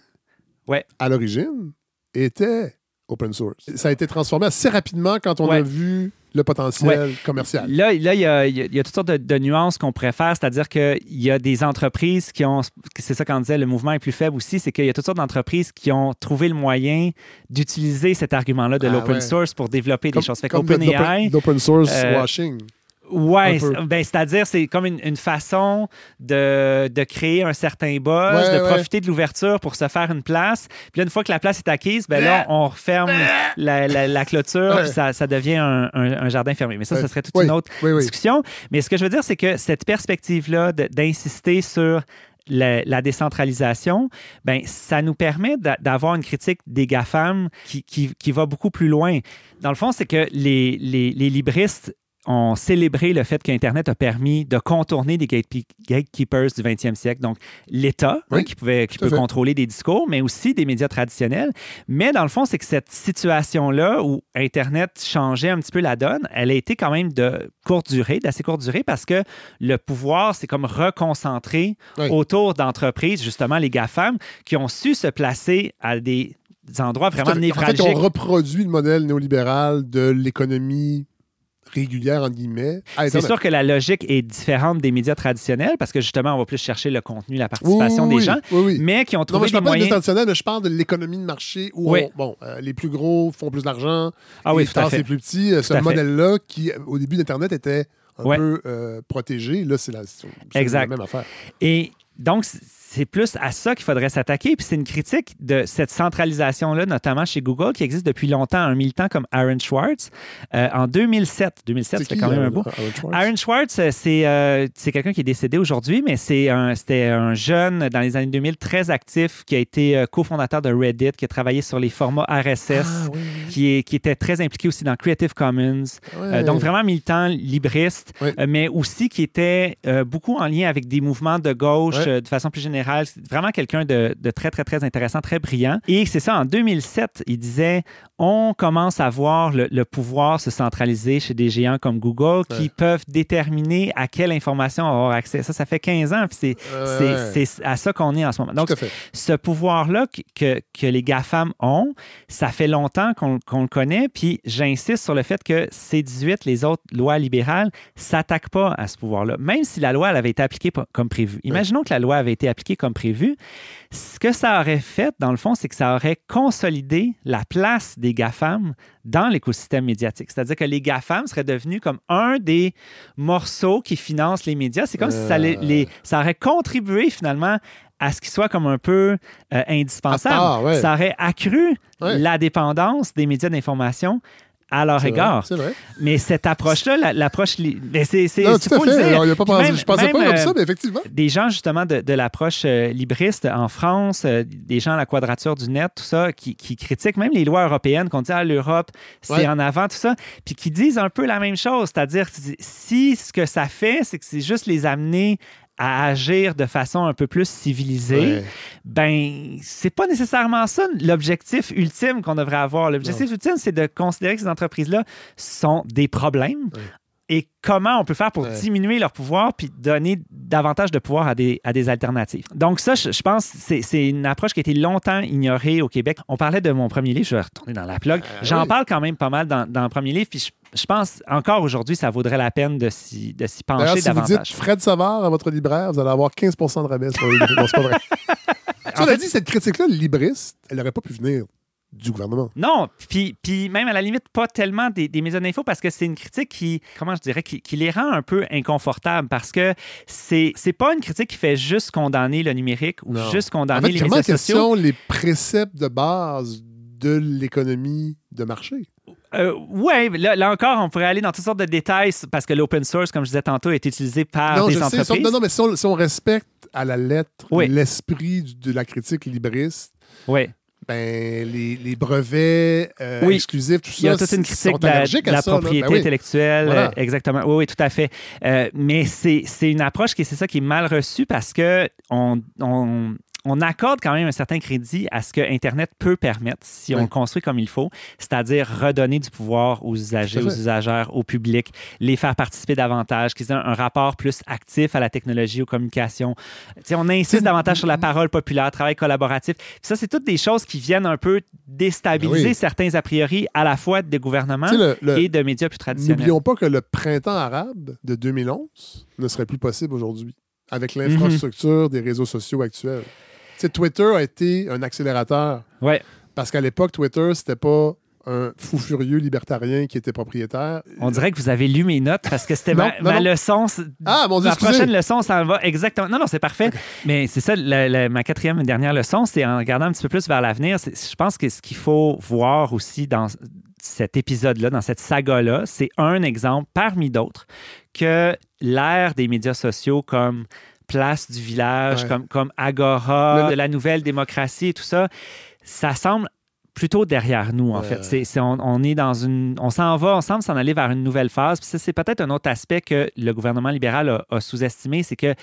S2: Ouais.
S1: à l'origine, était open source. Ça a été transformé assez rapidement quand on a vu le potentiel commercial.
S2: Là, là il, y a, y a- il y a toutes sortes de, de nuances qu'on pourrait faire, c'est-à-dire qu'il y a des entreprises qui ont, c'est ça qu'on disait, le mouvement est plus faible aussi, c'est qu'il y a toutes sortes d'entreprises qui ont trouvé le moyen d'utiliser cet argument-là de
S1: Ah
S2: l'open
S1: ouais.
S2: source pour développer
S1: Comme-
S2: des choses. Fait
S1: comme d'open source
S2: euh,
S1: washing.
S2: C'est- ben, c'est-à-dire, c'est comme une, une façon de, de créer un certain buzz,
S1: Ouais,
S2: de
S1: ouais.
S2: profiter de l'ouverture pour se faire une place. Puis là, une fois que la place est acquise, ben là, on referme la, la- la clôture,
S1: Ouais.
S2: puis ça, ça devient un, un- un jardin fermé. Mais ça, ça serait toute
S1: Oui,
S2: une autre
S1: oui, oui.
S2: discussion. Mais ce que je veux dire, c'est que cette perspective-là d'insister sur la, la décentralisation, ben, ça nous permet d'a- d'avoir une critique des GAFAM qui, qui, qui va beaucoup plus loin. Dans le fond, c'est que les, les, les libristes ont célébré le fait qu'Internet a permis de contourner des gatekeepers du 20e siècle. Donc, l'État, hein, qui, pouvait, qui peut
S1: fait.
S2: contrôler des discours, mais aussi des médias traditionnels. Mais dans le fond, c'est que cette situation-là où Internet changeait un petit peu la donne, elle a été quand même de courte durée, d'assez courte durée, parce que le pouvoir s'est comme reconcentré
S1: Oui.
S2: autour d'entreprises, justement les GAFAM, qui ont su se placer à des endroits vraiment
S1: En fait,
S2: névralgiques.
S1: on reproduit le modèle néolibéral de l'économie régulière, en guillemets.
S2: C'est sûr que la logique est différente des médias traditionnels parce que justement, on va plus chercher le contenu, la participation
S1: Oui,
S2: des gens,
S1: Oui, oui.
S2: mais qui ont
S1: Non,
S2: trouvé
S1: moi, je
S2: des
S1: parle pas de
S2: moyens.
S1: traditionnel, mais je parle de l'économie de marché où on- bon, euh, les plus gros font plus d'argent,
S2: Ah
S1: les plus petits. euh,
S2: Tout
S1: Ce
S2: à fait.
S1: modèle-là, qui au début d'Internet était un
S2: Ouais.
S1: peu euh, protégé, là, c'est la, même affaire.
S2: Et donc, c'est plus à ça qu'il faudrait s'attaquer. Puis c'est une critique de cette centralisation-là, notamment chez Google, qui existe depuis longtemps. Un militant comme Aaron Schwartz, euh, en 2007, 2007,
S1: C'est
S2: c'était quand même
S1: euh,
S2: un beau.
S1: Aaron Schwartz?
S2: Aaron Schwartz, euh, c'est euh, quelqu'un qui est décédé aujourd'hui, mais c'est un- c'était un jeune dans les années 2000 très actif qui a été euh, cofondateur de Reddit, qui a travaillé sur les formats RSS,
S1: Ah, oui,
S2: qui, est, qui était très impliqué aussi dans Creative Commons. Donc vraiment militant, libriste, mais aussi qui était beaucoup en lien avec des mouvements de gauche de façon plus générale. C'est vraiment quelqu'un de, de très, très, très intéressant, très brillant. Et c'est ça, en 2007, il disait, on commence à voir le, le pouvoir se centraliser chez des géants comme Google qui peuvent déterminer à quelle information on va avoir accès. Ça, ça fait 15 ans, puis c'est c'est-
S1: Ouais.
S2: à ça qu'on est en ce moment. Donc, ce pouvoir-là que, que, que les GAFAM ont, ça fait longtemps qu'on qu'on le connaît, puis j'insiste sur le fait que C18, les autres lois libérales, s'attaquent pas à ce pouvoir-là, même si la loi elle avait été appliquée comme prévu. Imaginons que la loi avait été appliquée appliqué comme prévu, ce que ça aurait fait, dans le fond, c'est que ça aurait consolidé la place des GAFAM dans l'écosystème médiatique. C'est-à-dire que les GAFAM seraient devenus comme un des morceaux qui financent les médias. C'est comme si ça, les, les- ça aurait contribué finalement à ce qu'ils soient comme un peu euh,
S1: part, ouais.
S2: Ça aurait accru
S1: Ouais.
S2: la dépendance des médias d'information à leur égard.
S1: C'est vrai.
S2: Mais cette approche-là, la- l'approche... c'est, faut le
S1: fait.
S2: dire.
S1: Alors, pas
S2: Puis
S1: pensé-
S2: même-
S1: je pensais
S2: même,
S1: pas comme
S2: euh,
S1: ça, mais effectivement.
S2: des gens justement de, de l'approche euh, libriste en France, euh, des gens à la quadrature du net, tout ça, qui, qui critiquent même les lois européennes, qu'on dit à l'Europe, c'est
S1: Ouais.
S2: en avant, tout ça, puis qui disent un peu la même chose, c'est-à-dire si ce que ça fait, c'est que c'est juste les amener à agir de façon un peu plus civilisée,
S1: Ouais.
S2: ben c'est pas nécessairement ça l'objectif ultime qu'on devrait avoir. L'objectif ultime, c'est de considérer que ces entreprises-là sont des problèmes.
S1: Ouais.
S2: Et comment on peut faire pour
S1: Ouais.
S2: diminuer leur pouvoir puis donner davantage de pouvoir à des, à des alternatives. Donc ça, je, je pense c'est- une approche qui a été longtemps ignorée au Québec. On parlait de mon premier livre, je vais retourner dans la plug. J'en
S1: Euh, oui.
S2: parle quand même pas mal dans, dans le premier livre, puis je, je pense encore aujourd'hui, ça vaudrait la peine de s'y pencher
S1: si vous
S2: davantage.
S1: dites Fred Savard à votre libraire, vous allez avoir 15 de rabais sur le livre. C'est pas vrai. Cela dit, cette critique-là, libriste, elle n'aurait pas pu venir du gouvernement.
S2: Non, puis, puis même à la limite, pas tellement des, des médias d'info parce que c'est une critique qui, comment je dirais, qui, qui les rend un peu inconfortables parce que c'est, c'est pas une critique qui fait juste condamner le numérique ou
S1: Non.
S2: juste
S1: En
S2: condamner
S1: fait,
S2: les médias sociaux.
S1: question les préceptes de base de l'économie de marché?
S2: Euh, ouais, là, là encore, on pourrait aller dans toutes sortes de détails parce que l'open source, comme je disais tantôt, est utilisé par
S1: non,
S2: des
S1: je
S2: entreprises.
S1: non, non, mais si on, si on respecte à la lettre
S2: Oui.
S1: l'esprit de la critique libriste,
S2: Ouais.
S1: Ben, les, les brevets euh,
S2: Oui.
S1: exclusifs, tout ça,
S2: Il y a toute une critique de la, de la
S1: ça.
S2: propriété
S1: Ben oui.
S2: intellectuelle.
S1: Voilà.
S2: euh, exactement. Oui, oui, tout à fait. Euh, mais c'est c'est une approche qui, c'est ça, qui est mal reçue parce que on, on, on accorde quand même un certain crédit à ce que Internet peut permettre si on le construit comme il faut, c'est-à-dire redonner du pouvoir aux usagers, aux usagères, au public, les faire participer davantage, qu'ils aient un, rapport plus actif à la technologie, aux communications. Tu sais, on insiste davantage sur la parole populaire, travail collaboratif. Puis ça, c'est toutes des choses qui viennent un peu déstabiliser
S1: Ben oui.
S2: certains a priori à la fois des gouvernements
S1: le- le-
S2: et de médias plus traditionnels.
S1: N'oublions pas que le printemps arabe de 2011 ne serait plus possible aujourd'hui avec
S2: Mhm.
S1: l'infrastructure des réseaux sociaux actuels. Sais, Twitter a été un accélérateur
S2: Ouais.
S1: parce qu'à l'époque, Twitter, c'était pas un fou furieux libertarien qui était propriétaire.
S2: On dirait que vous avez lu mes notes parce que c'était ma,
S1: non,
S2: ma
S1: non.
S2: leçon.
S1: Ah, mon Dieu,
S2: Ma
S1: excusez.
S2: prochaine leçon, ça en va exactement. Non, non, c'est parfait. Mais c'est ça, la- la- ma quatrième et dernière leçon, c'est en regardant un petit peu plus vers l'avenir. Je pense que ce qu'il faut voir aussi dans cet épisode-là, dans cette saga-là, c'est un exemple parmi d'autres que l'ère des médias sociaux comme Place du village,
S1: Ouais.
S2: comme, comme Agora,
S1: Le-
S2: de la nouvelle démocratie et tout ça, ça semble plutôt derrière nous, en fait. C'est, c'est- on, on est dans une... On s'en va, on semble s'en aller vers une nouvelle phase. Puis ça, c'est peut-être un autre aspect que le gouvernement libéral a, a sous-estimé, c'est que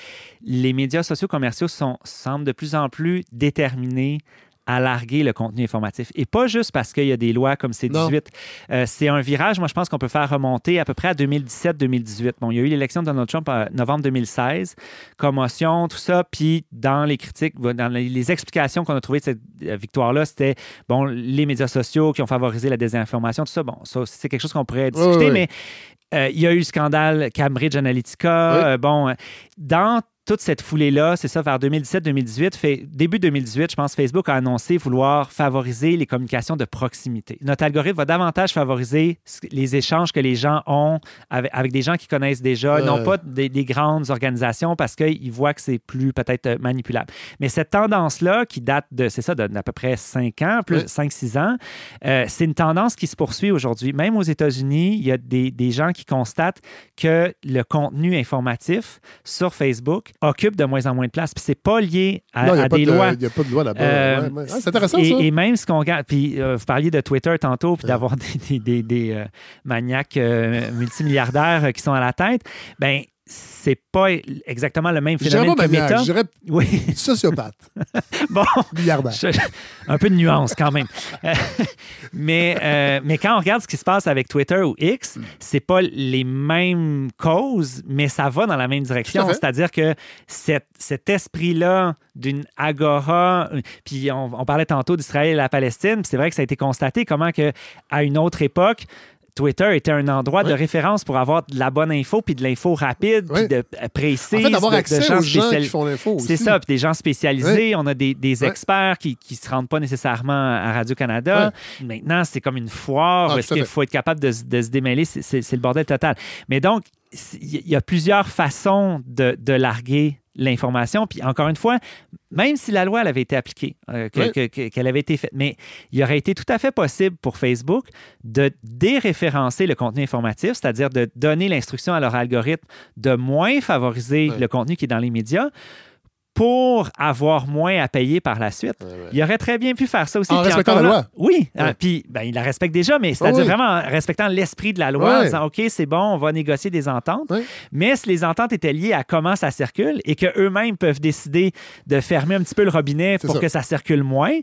S2: les médias sociaux commerciaux sont, semblent de plus en plus déterminés à larguer le contenu informatif. Et pas juste parce qu'il y a des lois comme C18. Euh, c'est un virage, moi, je pense qu'on peut faire remonter à peu près à 2017-2018. Bon, il y a eu l'élection de Donald Trump en novembre 2016, commotion, tout ça. Puis dans les critiques, dans les, explications qu'on a trouvées de cette euh, victoire-là, c'était, bon, les médias sociaux qui ont favorisé la désinformation, tout ça. Bon, ça, c'est quelque chose qu'on pourrait discuter,
S1: oui, oui.
S2: mais euh, il y a eu le scandale Cambridge Analytica.
S1: Oui.
S2: Euh, bon, dans toute cette foulée-là, c'est ça, vers 2017-2018, fait, début 2018, je pense, Facebook a annoncé vouloir favoriser les communications de proximité. Notre algorithme va davantage favoriser les échanges que les gens ont avec, avec des gens qui connaissent déjà,
S1: Euh.
S2: non pas des, des grandes organisations parce qu'ils voient que c'est plus peut-être euh, manipulable. Mais cette tendance-là, qui date de, c'est ça, d'à peu près 5 ans, plus
S1: Oui.
S2: 5-6 ans, euh, c'est une tendance qui se poursuit aujourd'hui. Même aux États-Unis, il y a des, des gens qui constatent que le contenu informatif sur Facebook occupe de moins en moins de place. Puis c'est pas lié à,
S1: non, il n'y
S2: à
S1: a, pas
S2: des
S1: de-
S2: lois.
S1: il y a pas de loi là-bas.
S2: Euh,
S1: Ouais, ouais. Ah, c'est intéressant,
S2: et,
S1: ça.
S2: et même ce qu'on regarde, puis euh, vous parliez de Twitter tantôt, puis
S1: Ouais.
S2: d'avoir des, des- des- des, euh, maniaques multimilliardaires qui sont à la tête, ben c'est pas exactement le même phénomène
S1: pas
S2: que
S1: maniaque,
S2: Meta.
S1: je dirais
S2: Oui,
S1: sociopathe,
S2: bon, je- un peu de nuance quand même. Euh, mais, euh, mais quand on regarde ce qui se passe avec Twitter ou X, c'est pas les mêmes causes, mais ça va dans la même direction. C'est-à-dire que cet, cet esprit-là d'une agora, euh, puis on, on parlait tantôt d'Israël et la Palestine, puis c'est vrai que ça a été constaté comment que à une autre époque, Twitter était un endroit de référence pour avoir de la bonne info, puis de l'info rapide, puis de euh, précise.
S1: En fait, d'avoir
S2: de- gens
S1: aux gens
S2: spécial-
S1: qui font l'info aussi.
S2: C'est ça, puis des gens spécialisés. On a des, experts qui ne se rendent pas nécessairement à Radio-Canada. Maintenant, c'est comme une foire.
S1: Ah,
S2: où Est-ce qu'il faut être capable de, se- de se démêler? C'est- le bordel total. Mais donc, il y a plusieurs façons de, de larguer l'information. Puis encore une fois, même si la loi elle avait été appliquée, euh, que- qu'elle avait été faite, mais il aurait été tout à fait possible pour Facebook de déréférencer le contenu informatif, c'est-à-dire de donner l'instruction à leur algorithme de moins favoriser le contenu qui est dans les médias pour avoir moins à payer par la suite.
S1: Ouais, ouais.
S2: Il aurait très bien pu faire ça aussi.
S1: En
S2: Puis
S1: respectant
S2: encore
S1: la loi.
S2: Oui.
S1: Ouais.
S2: Ah, puis ben, il la respecte déjà, mais c'est-à-dire
S1: oui.
S2: vraiment en respectant l'esprit de la loi, en disant OK, c'est bon, on va négocier des ententes.
S1: Ouais.
S2: Mais si les ententes étaient liées à comment ça circule et qu'eux-mêmes peuvent décider de fermer un petit peu le robinet pour
S1: ça.
S2: que ça circule moins,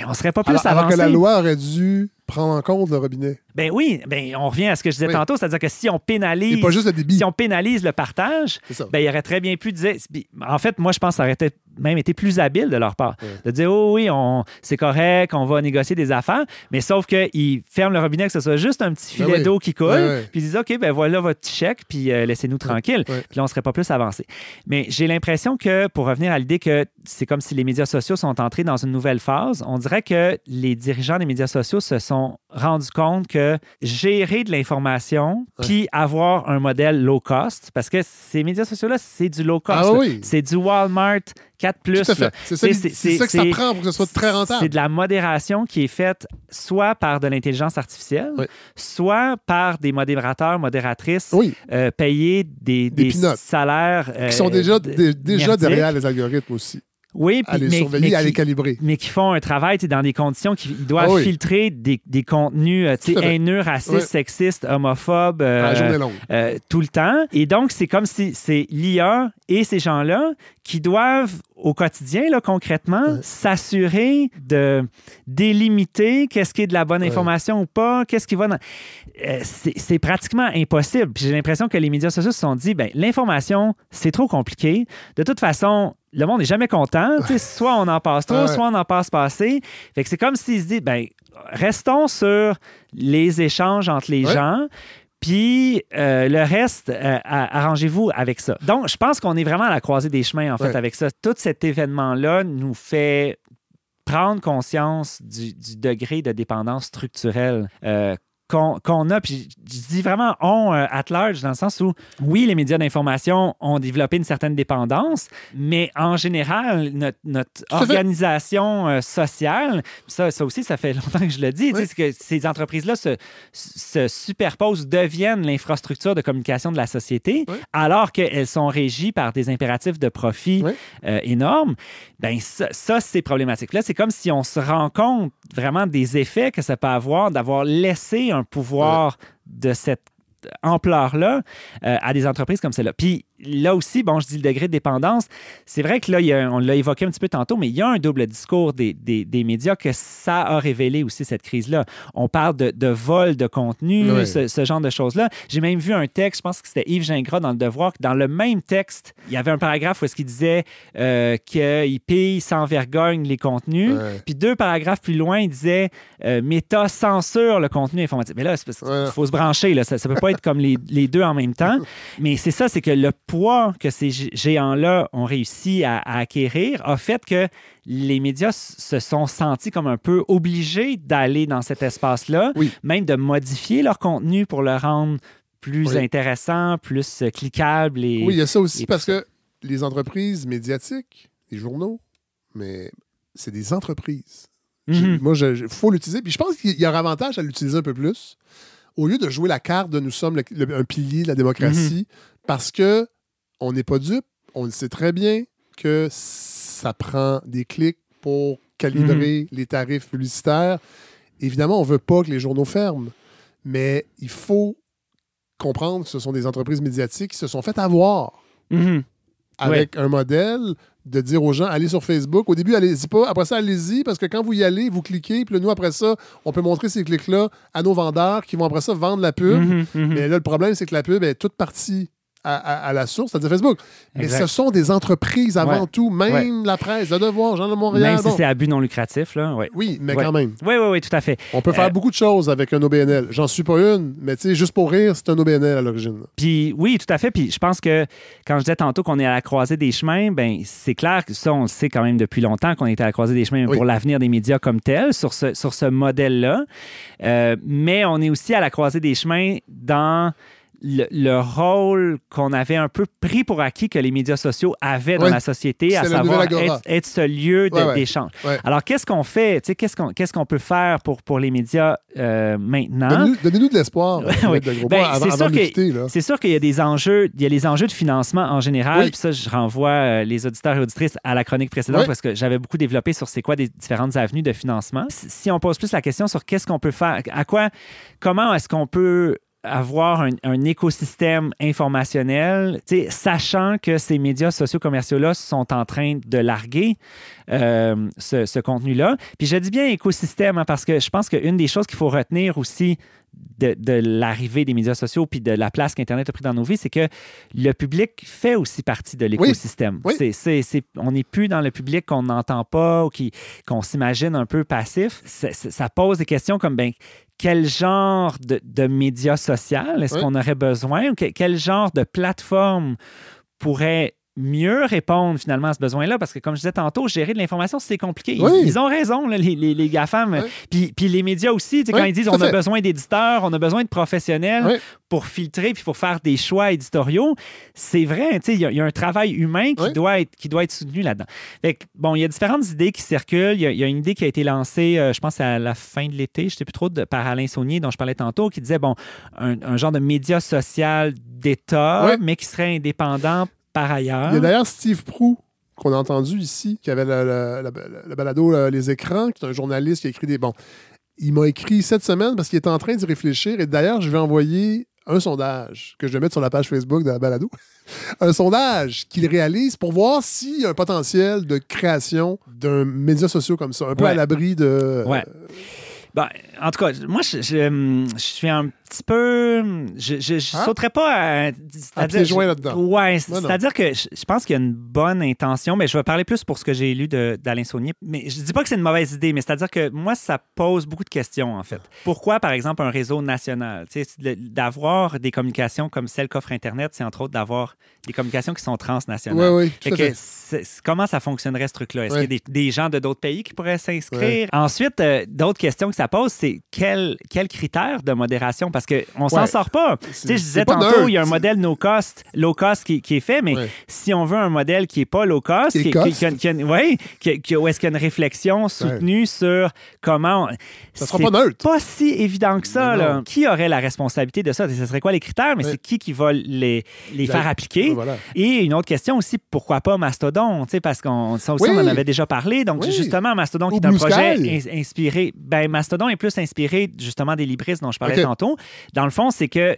S2: ben, on serait pas plus
S1: Alors, alors
S2: avancé.
S1: que la loi aurait dû prendre en compte le robinet.
S2: Ben oui, ben, on revient à ce que je disais
S1: Oui.
S2: tantôt, c'est-à-dire que si on pénalise
S1: pas juste le débit.
S2: si on pénalise le partage, ben, il aurait très bien pu dire. En fait, moi, je pense que ça aurait été- même été plus habile de leur part. De dire, oh oui, on, c'est correct, on va négocier des affaires, mais sauf qu'ils ferment le robinet, que ce soit juste un petit
S1: Ben
S2: filet
S1: oui.
S2: d'eau qui coule, puis ils disent, OK, ben voilà votre chèque, puis euh, laissez-nous tranquille. Puis là, on serait pas plus avancé. Mais j'ai l'impression que, pour revenir à l'idée que c'est comme si les médias sociaux sont entrés dans une nouvelle phase, on dirait que les dirigeants des médias sociaux se sont rendus compte que gérer de l'information, puis avoir un modèle low cost, parce que ces médias sociaux-là, c'est du low cost.
S1: Ah oui.
S2: C'est du Walmart 4
S1: Tout à fait.
S2: là.
S1: C'est ça, ça que ça prend pour que ce soit très rentable.
S2: C'est de la modération qui est faite soit par de l'intelligence artificielle,
S1: Oui.
S2: soit par des modérateurs, modératrices
S1: Oui,
S2: euh, payés des,
S1: Des
S2: des
S1: peanuts. qui
S2: salaires. euh,
S1: sont déjà,
S2: de-
S1: déjà derrière les algorithmes aussi.
S2: Oui,
S1: À les
S2: mais,
S1: surveiller,
S2: mais
S1: à les calibrer.
S2: mais qui font un travail dans des conditions qui ils doivent
S1: Ah oui.
S2: filtrer des, des contenus euh, haineux, racistes, sexistes, homophobes. euh, euh, tout le temps. Et donc, c'est comme si c'est l'IA et ces gens-là qui doivent, au quotidien, là, concrètement, s'assurer de délimiter qu'est-ce qui est de la bonne information ou pas, qu'est-ce qui va dans... Euh, c'est pratiquement impossible. J'ai l'impression que les médias sociaux se sont dit, ben l'information, c'est trop compliqué. De toute façon, le monde n'est jamais content. Soit on en passe trop, soit on en passe pas assez. Fait que c'est comme s'ils se disent, ben restons sur les échanges entre les gens. Puis euh, le reste, euh, arrangez-vous avec ça. Donc, je pense qu'on est vraiment à la croisée des chemins, en fait,
S1: Ouais.
S2: avec ça. Tout cet événement-là nous fait prendre conscience du, du degré de dépendance structurelle euh, qu'on a. Puis je dis vraiment on euh, at large, dans le sens où, oui, les médias d'information ont développé une certaine dépendance, mais en général, notre, organisation euh, sociale, ça, ça aussi, ça fait longtemps que je le dis,
S1: Oui.
S2: c'est que ces entreprises-là se, se superposent, deviennent l'infrastructure de communication de la société,
S1: Oui.
S2: alors qu'elles sont régies par des impératifs de profit
S1: Oui.
S2: euh, énormes. Ben ça, ça, c'est problématique. Là, c'est comme si on se rend compte vraiment des effets que ça peut avoir d'avoir laissé un pouvoir de cette ampleur-là euh, à des entreprises comme celle-là. Puis là aussi, bon, je dis le degré de dépendance, c'est vrai que là, il y a- on l'a évoqué un petit peu tantôt, mais il y a un double discours des, des- des médias que ça a révélé aussi cette crise-là. On parle de, de vol de contenu, ce, ce genre de choses-là. J'ai même vu un texte, je pense que c'était Yves Gingras dans Le Devoir, que dans le même texte, il y avait un paragraphe où est-ce qu'il disait euh, qu'il pille sans vergogne les contenus. Puis deux paragraphes plus loin, il disait euh, Meta censure le contenu informatique. Mais là,
S1: Ouais.
S2: faut se brancher. Là. Ça ne peut pas être comme les, les deux en même temps. Mais c'est ça, c'est que le poids que ces gé- géants-là ont réussi à, à acquérir a fait que les médias se sont sentis comme un peu obligés d'aller dans cet espace-là,
S1: Oui.
S2: même de modifier leur contenu pour le rendre plus
S1: Oui.
S2: intéressant, plus euh, cliquable. Et...
S1: Oui, il y a ça aussi parce
S2: ça.
S1: que les entreprises médiatiques, les journaux, mais c'est des entreprises.
S2: Mhm.
S1: Moi, il faut l'utiliser. Puis je pense qu'il y aura avantage à l'utiliser un peu plus. Au lieu de jouer la carte de nous sommes le- le- un pilier de la démocratie,
S2: Mhm.
S1: parce que on n'est pas dupe, on le sait très bien que ça prend des clics pour calibrer
S2: Mhm.
S1: les tarifs publicitaires. Évidemment, on ne veut pas que les journaux ferment, mais il faut comprendre que ce sont des entreprises médiatiques qui se sont fait avoir
S2: Mhm.
S1: avec un modèle de dire aux gens allez sur Facebook. Au début, allez-y pas. Après ça, allez-y parce que quand vous y allez, vous cliquez. Puis nous, après ça, on peut montrer ces clics-là à nos vendeurs qui vont après ça vendre la pub.
S2: Mhm. Mhm.
S1: Mais là, le problème, c'est que la pub est toute partie à, à- à la source, c'est-à-dire Facebook. Mais ce sont des entreprises avant
S2: Ouais.
S1: tout, même la presse, Le Devoir, Jean de Montréal.
S2: Même si c'est à but non lucratif, là, ouais.
S1: Oui, mais quand même.
S2: Oui, oui, oui, tout à fait.
S1: On peut faire
S2: Euh,
S1: beaucoup de choses avec un OBNL. J'en suis pas une, mais tu sais, juste pour rire, c'est un OBNL à l'origine.
S2: Puis oui, tout à fait. Puis je pense que quand je disais tantôt qu'on est à la croisée des chemins, ben c'est clair que ça, on le sait quand même depuis longtemps qu'on est à la croisée des chemins
S1: Oui.
S2: pour l'avenir des médias comme tel, sur ce, sur ce modèle-là. Euh, mais on est aussi à la croisée des chemins dans le, le rôle qu'on avait un peu pris pour acquis que les médias sociaux avaient dans la société, à savoir être, être ce lieu de-
S1: Ouais, ouais.
S2: d'échange. Alors, qu'est-ce qu'on fait? Qu'est-ce qu'on qu'est-ce qu'on peut faire pour, pour les médias euh, maintenant?
S1: Donnez-nous de l'espoir.
S2: Oui. Ben, c'est sûr qu'il y a des enjeux, il y a les enjeux de financement en général.
S1: Oui.
S2: Puis ça, je renvoie euh, les auditeurs et auditrices à la chronique précédente
S1: Oui.
S2: parce que j'avais beaucoup développé sur c'est quoi des différentes avenues de financement. Si si on pose plus la question sur qu'est-ce qu'on peut faire, à quoi, comment est-ce qu'on peut avoir un, un écosystème informationnel, sachant que ces médias sociaux commerciaux-là sont en train de larguer euh, ce, ce contenu-là. Puis je dis bien écosystème hein, parce que je pense qu'une des choses qu'il faut retenir aussi de, de l'arrivée des médias sociaux puis de la place qu'Internet a pris dans nos vies, c'est que le public fait aussi partie de l'écosystème.
S1: Oui.
S2: C'est- c'est- c'est- on n'est plus dans le public qu'on n'entend pas ou qui- qu'on s'imagine un peu passif. Ça pose des questions comme ben, quel genre de, de médias social est-ce
S1: Oui.
S2: qu'on aurait besoin quel genre de plateforme pourrait mieux répondre finalement à ce besoin-là parce que comme je disais tantôt, gérer de l'information, c'est compliqué. Ils,
S1: Oui.
S2: ils ont raison, là, les, les, les GAFAM.
S1: Oui.
S2: Puis, puis les médias aussi, tu sais, quand ils disent on a besoin d'éditeurs, on a besoin de professionnels pour filtrer puis pour faire des choix éditoriaux, c'est vrai. tu sais, Il y, a- il y a un travail humain qui, doit être, qui doit être soutenu là-dedans. Bon, il y a différentes idées qui circulent. Il y a, il y a une idée qui a été lancée, euh, je pense, à la fin de l'été, je ne sais plus trop, de, par Alain Saunier, dont je parlais tantôt, qui disait, bon, un, un genre de média social d'État, mais qui serait indépendant par ailleurs.
S1: Il y a d'ailleurs Steve Prou, qu'on a entendu ici, qui avait le, le- le- le balado euh, Les Écrans, qui est un journaliste qui a écrit des. Bon, il m'a écrit cette semaine parce qu'il est en train d'y réfléchir. Et d'ailleurs, je vais envoyer un sondage que je vais mettre sur la page Facebook de la balado. un sondage qu'il réalise pour voir s'il y a un potentiel de création d'un média social comme ça, un peu
S2: Ouais.
S1: à l'abri de.
S2: Ouais. Ben, en tout cas, moi, je, je, je suis un petit peu. Je ne
S1: Hein?
S2: sauterais pas à.
S1: À pieds joints là-dedans.
S2: Ouais, c'est-à-dire que je, je pense qu'il y a une bonne intention, mais je vais parler plus pour ce que j'ai lu d'Alain Saunier. Mais je dis pas que c'est une mauvaise idée, mais c'est-à-dire que moi, ça pose beaucoup de questions, en fait. Pourquoi, par exemple, un réseau national? D'avoir des communications comme celle qu'offre Internet, c'est entre autres d'avoir des communications qui sont transnationales.
S1: Oui, oui,
S2: Fait comment ça fonctionnerait ce truc-là? Est-ce qu'il y a des, des gens de d'autres pays qui pourraient s'inscrire? Ensuite, euh, d'autres questions que ça pose, c'est quels quels critères de modération? Parce qu'on s'en
S1: Ouais.
S2: sort pas. Tu
S1: C'est-
S2: sais, je disais tantôt, il y a un modèle no cost, low cost qui, qui est fait, mais
S1: Ouais.
S2: si on veut un modèle qui n'est pas low cost,
S1: Qui
S2: a- a- ouais, où est-ce qu'il y a une réflexion soutenue sur comment.
S1: Ça sera pas neutre.
S2: pas si évident que ça. Là. Qui aurait la responsabilité de ça? Ce serait quoi les critères? Mais c'est qui qui va les, les
S1: La-
S2: faire appliquer?
S1: Voilà.
S2: Et une autre question aussi, pourquoi pas Mastodon? Tu sais, Parce qu'on ça aussi,
S1: Oui.
S2: on en avait déjà parlé. Donc,
S1: Oui.
S2: justement, Mastodon, qui
S1: Ou
S2: est un
S1: Blue
S2: projet inspiré. Ben, Mastodon est plus inspiré justement des libristes dont je parlais tantôt. Dans le fond, c'est que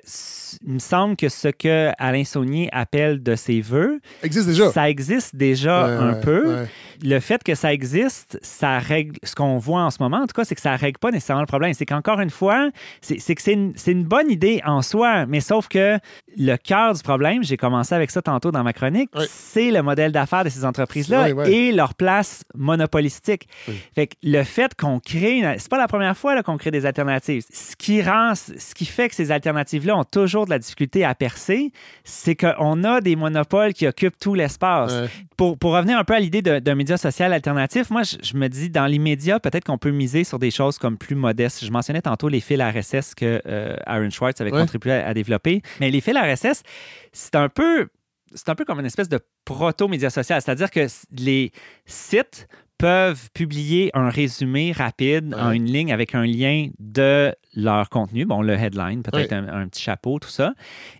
S2: il me semble que ce que Alain Saunier appelle de ses voeux,
S1: Existe déjà.
S2: ça existe déjà
S1: Ouais,
S2: un
S1: ouais,
S2: peu.
S1: ouais.
S2: Le fait que ça existe, ça règle. Ce qu'on voit en ce moment, en tout cas, c'est que ça règle pas nécessairement le problème. C'est qu'encore une fois, c'est que c'est une, c'est une bonne idée en soi, mais sauf que le cœur du problème, j'ai commencé avec ça tantôt dans ma chronique,
S1: Oui.
S2: c'est le modèle d'affaires de ces entreprises-là
S1: Oui, oui.
S2: et leur place monopolistique. Fait que le fait qu'on crée, une- c'est pas la première fois là, qu'on crée des alternatives. Ce qui rend, ce qui fait que ces alternatives-là ont toujours de la difficulté à percer, c'est qu'on a des monopoles qui occupent tout l'espace pour, pour revenir un peu à l'idée d'un média social alternatif, moi, je, je me dis, dans l'immédiat, peut-être qu'on peut miser sur des choses comme plus modestes. Je mentionnais tantôt les fils RSS que euh, Aaron Schwartz avait contribué à, à développer. Mais les fils RSS, c'est un peu... C'est un peu comme une espèce de proto-média social. C'est-à-dire que les sites peuvent publier un résumé rapide en une ligne avec un lien de leur contenu. Bon, le headline, peut-être un petit chapeau, tout ça.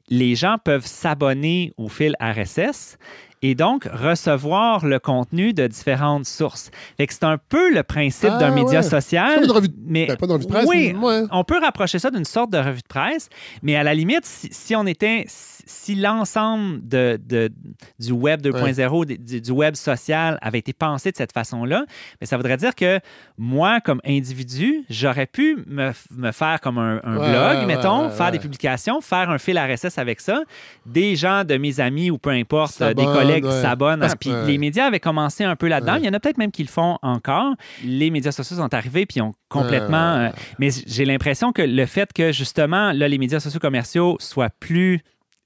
S2: Les gens peuvent s'abonner au fil RSS et donc recevoir le contenu de différentes sources. C'est un peu le principe
S1: Ah,
S2: d'un média
S1: ouais.
S2: social.
S1: Une revue de-
S2: mais
S1: Ben, pas une revue de presse,
S2: oui,
S1: mais- ouais.
S2: on peut rapprocher ça d'une sorte de revue de presse, mais à la limite, si, si on était, si, l'ensemble de, de- du web 2.0, du, du web social avait été pensé de cette façon-là, mais ça voudrait dire que moi, comme individu, j'aurais pu me, me faire comme un, un
S1: Ouais,
S2: blog,
S1: ouais,
S2: mettons, faire des publications, faire un fil RSS avec ça. Des gens de mes amis ou peu importe, des collègues s'abonnent.
S1: Parce-
S2: Puis les médias avaient commencé un peu là-dedans. Il y en a peut-être même qui le font encore. Les médias sociaux sont arrivés puis ont complètement. Euh, mais j'ai l'impression que le fait que justement, là, les médias sociaux commerciaux soient plus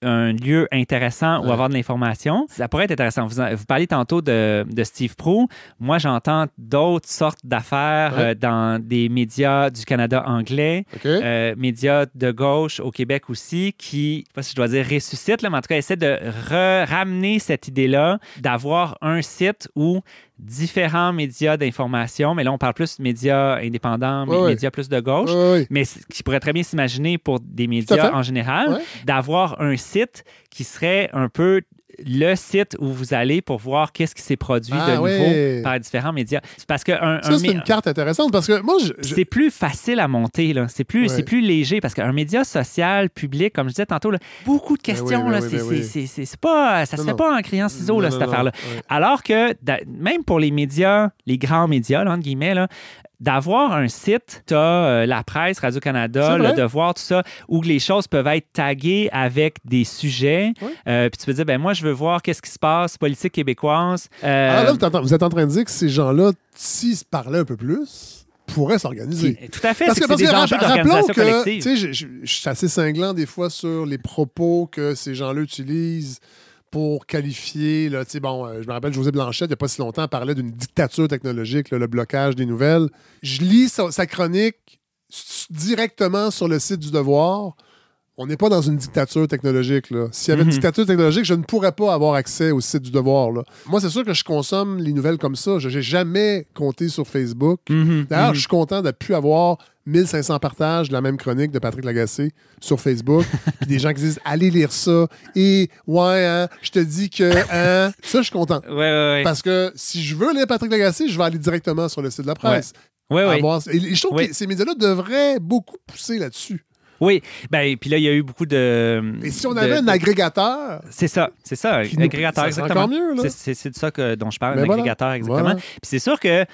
S2: un lieu intéressant où
S1: Ouais.
S2: avoir de l'information, ça pourrait être intéressant. Vous, vous parliez tantôt de, de Steve Pro. Moi, j'entends d'autres sortes d'affaires
S1: Ouais.
S2: euh, dans des médias du Canada anglais, euh, médias de gauche au Québec aussi, qui, je sais pas si je dois dire ressuscite, là, mais en tout cas, essaie de ramener cette idée-là d'avoir un site où différents médias d'information, mais là, on parle plus de médias indépendants,
S1: ouais.
S2: médias plus de gauche, mais qui pourrait très bien s'imaginer pour des médias en général, d'avoir un site qui serait un peu le site où vous allez pour voir qu'est-ce qui s'est produit
S1: Ah,
S2: de nouveau
S1: ouais.
S2: par différents médias. C'est Parce que un,
S1: Ça,
S2: un
S1: c'est une carte intéressante parce que moi, je. je-
S2: c'est plus facile à monter, là. C'est plus, c'est plus léger parce qu'un média social, public, comme je disais tantôt, là, beaucoup de
S1: oui,
S2: questions, là,
S1: oui,
S2: c'est,
S1: oui.
S2: c'est- c'est- c'est- c'est pas, ça se
S1: Non,
S2: fait
S1: non.
S2: pas en criant ciseaux, là, cette
S1: non,
S2: affaire-là.
S1: Ouais.
S2: Alors que, da- même pour les médias, les grands médias, là, entre guillemets, là, d'avoir un site, tu as la presse, Radio-Canada, le devoir, tout ça, où les choses peuvent être taguées avec des sujets. Euh, puis tu peux dire, ben moi, je veux voir qu'est-ce qui se passe, politique québécoise. Euh,
S1: Ah, là, vous, êtes en- vous êtes en train de dire que ces gens-là, s'ils se parlaient un peu plus, pourraient s'organiser.
S2: tout à fait,
S1: Parce que,
S2: que
S1: parce que rap- rappelons que, je suis assez cinglant des fois sur les propos que ces gens-là utilisent pour qualifier, là, bon, euh, je me rappelle, José Blanchette, il n'y a pas si longtemps, parlait d'une dictature technologique, le blocage des nouvelles. Je lis sa, chronique directement sur le site du Devoir. On n'est pas dans une dictature technologique. S'il y avait
S2: Mhm.
S1: une dictature technologique, je ne pourrais pas avoir accès au site du Devoir. là. Moi, c'est sûr que je consomme les nouvelles comme ça. Je n'ai jamais compté sur Facebook.
S2: Mhm,
S1: D'ailleurs,
S2: mhm.
S1: je suis content de ne plus avoir 1500 partages de la même chronique de Patrick Lagacé sur Facebook. Puis des gens qui disent Allez lire ça. Et ouais, hein, je te dis que. Hein. Ça, je suis content.
S2: Ouais, ouais, ouais.
S1: Parce que si je veux lire Patrick Lagacé, je vais aller directement sur le site de la presse.
S2: Ouais, ouais.
S1: Avoir- Et je trouve que ces médias-là devraient beaucoup pousser là-dessus.
S2: Oui, ben, puis là, il y a eu beaucoup de.
S1: Et si on
S2: de-
S1: avait un agrégateur,
S2: C'est ça, c'est ça,
S1: nous-
S2: agrégateur, exactement.
S1: mieux, là.
S2: C'est- de ça que, dont je parle,
S1: Ben
S2: un
S1: voilà.
S2: agrégateur, exactement.
S1: Voilà.
S2: Puis c'est sûr que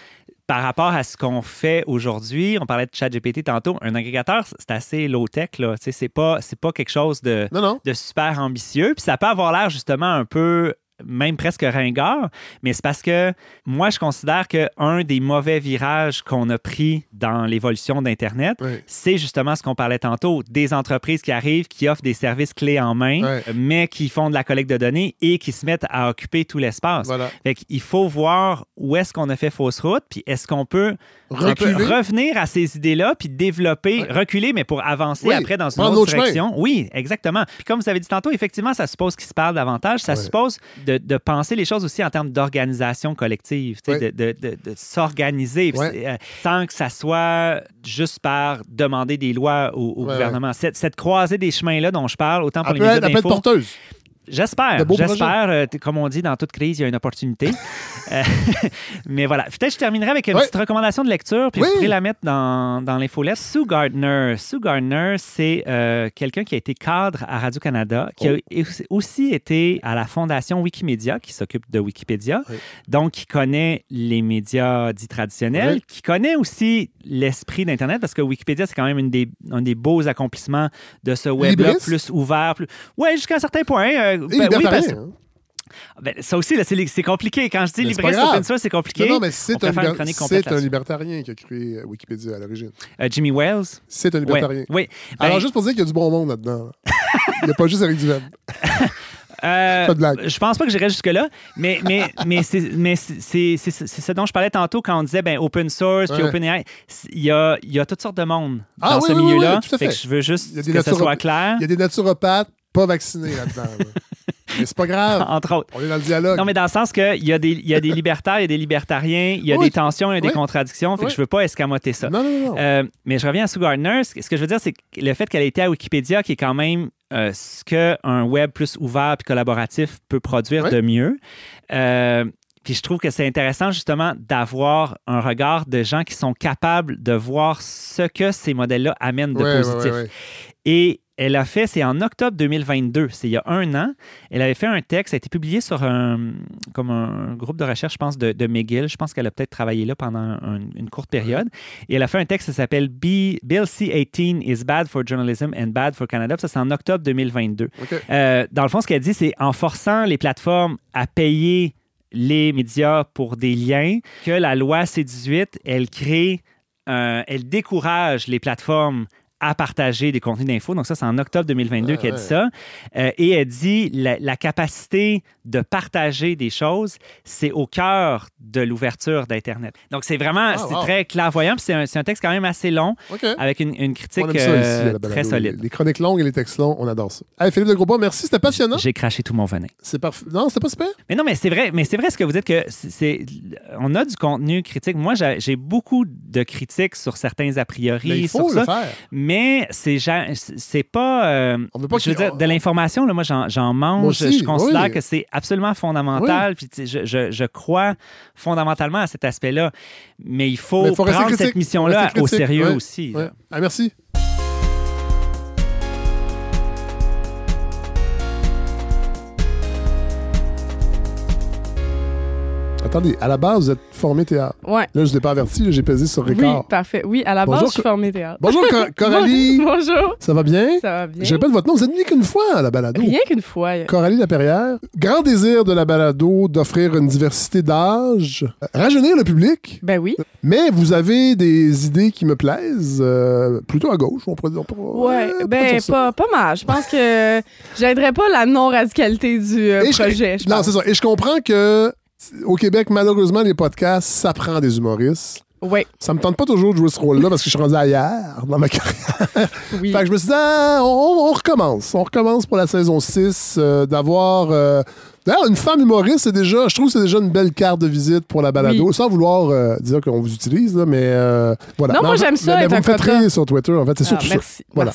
S2: par rapport à ce qu'on fait aujourd'hui, on parlait de ChatGPT tantôt, un agrégateur, c'est assez low-tech, là. Tu sais, c'est pas, c'est pas quelque chose de,
S1: non, non.
S2: de super ambitieux. Puis ça peut avoir l'air justement un peu même presque ringard, mais c'est parce que moi, je considère qu'un des mauvais virages qu'on a pris dans l'évolution d'Internet, c'est justement ce qu'on parlait tantôt, des entreprises qui arrivent, qui offrent des services clés en main, mais qui font de la collecte de données et qui se mettent à occuper tout l'espace.
S1: Voilà.
S2: Fait qu'il faut voir où est-ce qu'on a fait fausse route, puis est-ce qu'on peut,
S1: Reculer.
S2: revenir à ces idées-là, puis développer, reculer, mais pour avancer après dans une autre direction. Oui, exactement. Puis comme vous avez dit tantôt, effectivement, ça suppose qu'ils se parlent davantage. Ça suppose de, de penser les choses aussi en termes d'organisation collective, de, de- s'organiser euh, sans que ça soit juste par demander des lois au, gouvernement. Cette, cette croisée des chemins-là dont je parle, autant pour
S1: Elle
S2: les médias d'info,
S1: porteuse.
S2: J'espère, j'espère. euh, comme on dit, dans toute crise, il y a une opportunité. Euh, mais voilà. Peut-être que je terminerai avec une petite recommandation de lecture, puis
S1: Oui.
S2: vous pourrez la mettre dans, dans l'infolette. Sue Gardner. Sue Gardner, c'est euh, quelqu'un qui a été cadre à Radio-Canada, qui
S1: Oh.
S2: a aussi- aussi été à la fondation Wikimedia, qui s'occupe de Wikipédia,
S1: Oui.
S2: donc qui connaît les médias dits traditionnels, qui connaît aussi l'esprit d'Internet, parce que Wikipédia, c'est quand même une des, un des beaux accomplissements de ce web-là, plus ouvert. Plus... Oui, jusqu'à un certain point. euh, ben oui, parce-
S1: hein.
S2: Ben, ça aussi, là, c'est, compliqué. Quand je dis
S1: grave.
S2: open source, c'est compliqué.
S1: Non, non, mais c'est un, un libertarien qui a créé euh, Wikipédia à l'origine.
S2: Euh, Jimmy Wales?
S1: C'est un libertarien.
S2: oui. Ben,
S1: Alors, juste pour dire qu'il y a du bon monde là-dedans. là. Il n'y a pas juste Eric Duhem.
S2: euh,
S1: pas de blague.
S2: je pense pas que j'irais jusque-là, mais, mais, mais, c'est, mais c'est, c'est, c'est- c'est ce dont je parlais tantôt quand on disait ben, open source puis
S1: Ouais.
S2: OpenAI. C'est- Il y a, il y a toutes sortes de monde
S1: Ah
S2: dans
S1: oui,
S2: ce
S1: oui,
S2: milieu-là.
S1: oui,
S2: je veux juste que ce
S1: naturopathes.
S2: soit clair.
S1: Il y a des naturopathes pas vaccinés là-dedans. là. Mais c'est pas grave.
S2: entre autres.
S1: On est dans le dialogue.
S2: Non, mais dans le sens qu'il y, a des- y a des libertaires, il y a des libertariens, il y a
S1: Oui.
S2: des tensions, il y a des
S1: Oui.
S2: contradictions. Fait que
S1: Oui.
S2: je veux pas escamoter ça.
S1: non, non, non.
S2: Euh, mais je reviens à Sue Gardner. Ce que que je veux dire, c'est que le fait qu'elle ait été à Wikipédia, qui est quand même euh, ce qu'un web plus ouvert et collaboratif peut produire de mieux. Euh, puis je trouve que c'est intéressant justement d'avoir un regard de gens qui sont capables de voir ce que ces modèles-là amènent de positif. Et elle a fait, c'est en octobre 2022, c'est il y a un an, elle avait fait un texte, ça a été publié sur un, comme un groupe de recherche, je pense, de, de McGill. Je pense qu'elle a peut-être travaillé là pendant un- une courte période. Et elle a fait un texte qui s'appelle Bill C-18 is bad for journalism and bad for Canada. Ça, c'est en octobre 2022.
S1: OK.
S2: Euh, dans le fond, ce qu'elle dit, c'est en forçant les plateformes à payer les médias pour des liens, que la loi C-18, elle crée, euh, elle décourage les plateformes à partager des contenus d'infos. Donc ça, c'est en octobre 2022
S1: Ah,
S2: qu'elle
S1: ouais.
S2: dit ça. Euh, et elle dit la, la capacité de partager des choses, c'est au cœur de l'ouverture d'Internet. Donc c'est vraiment,
S1: Ah,
S2: c'est
S1: wow.
S2: très clairvoyant. C'est un, texte quand même assez long, avec une, une critique
S1: On aime ça
S2: euh,
S1: ici,
S2: très solide.
S1: Les, les chroniques longues et les textes longs, on adore ça. Hey, Philippe de Grosbois, merci, c'était passionnant.
S2: J'ai craché tout mon venin.
S1: C'est parfait. Non, c'était pas super?
S2: Mais non, mais c'est vrai, mais c'est vrai ce que vous dites que c'est, on a du contenu critique. Moi, j'ai, j'ai beaucoup de critiques sur certains a priori,
S1: Mais il faut
S2: sur
S1: le
S2: ça,
S1: faire.
S2: mais c'est, ja- c'est pas. euh,
S1: On veut pas
S2: je veux dire, de l'information, là, moi, j'en, mange.
S1: Moi aussi,
S2: je considère
S1: oui.
S2: que c'est absolument fondamental. Puis, je, je- je crois fondamentalement à cet aspect-là. Mais il faut,
S1: Mais il faut rester
S2: prendre cette mission-là au sérieux aussi.
S1: Ah, merci. Attendez, à la base, vous êtes formé théâtre.
S3: Ouais.
S1: Là, je ne vous ai pas averti, j'ai pesé sur
S3: Oui,
S1: Ricard.
S3: parfait. Oui, à la base,
S1: Bonjour,
S3: je suis formée théâtre.
S1: Bonjour, Cor- Coralie.
S3: Bonjour.
S1: Ça va bien?
S3: Ça va bien?
S1: Je répète votre nom, vous êtes venu qu'une fois à la balado.
S3: Rien qu'une fois.
S1: Coralie Laperrière. Grand désir de la balado d'offrir une diversité d'âge, rajeunir le public,
S3: Ben oui.
S1: mais vous avez des idées qui me plaisent, euh, plutôt à gauche, on pourrait dire.
S3: Ouais, ben pas, pas mal. Je pense que j'aiderais pas la non-radicalité du euh,
S1: Et je-
S3: projet. je
S1: non, c'est ça. Et je comprends que au Québec, malheureusement, les podcasts, ça prend des humoristes.
S3: Oui,
S1: Ça me tente pas toujours de jouer ce rôle-là parce que je suis rendu ailleurs dans ma carrière.
S3: oui.
S1: Fait que je me suis dit, ah, on, on recommence. On recommence pour la saison 6 euh, d'avoir. euh, D'ailleurs, une femme humoriste, c'est déjà, je trouve que c'est déjà une belle carte de visite pour la balado,
S3: Oui.
S1: sans vouloir euh, dire qu'on vous utilise, là, mais euh, voilà.
S3: Non,
S1: Mais
S3: moi, j'aime ça,
S1: mais- mais vous me faites rire sur Twitter, en fait, c'est
S3: Ah,
S1: surtout ça.
S3: merci.
S1: Voilà.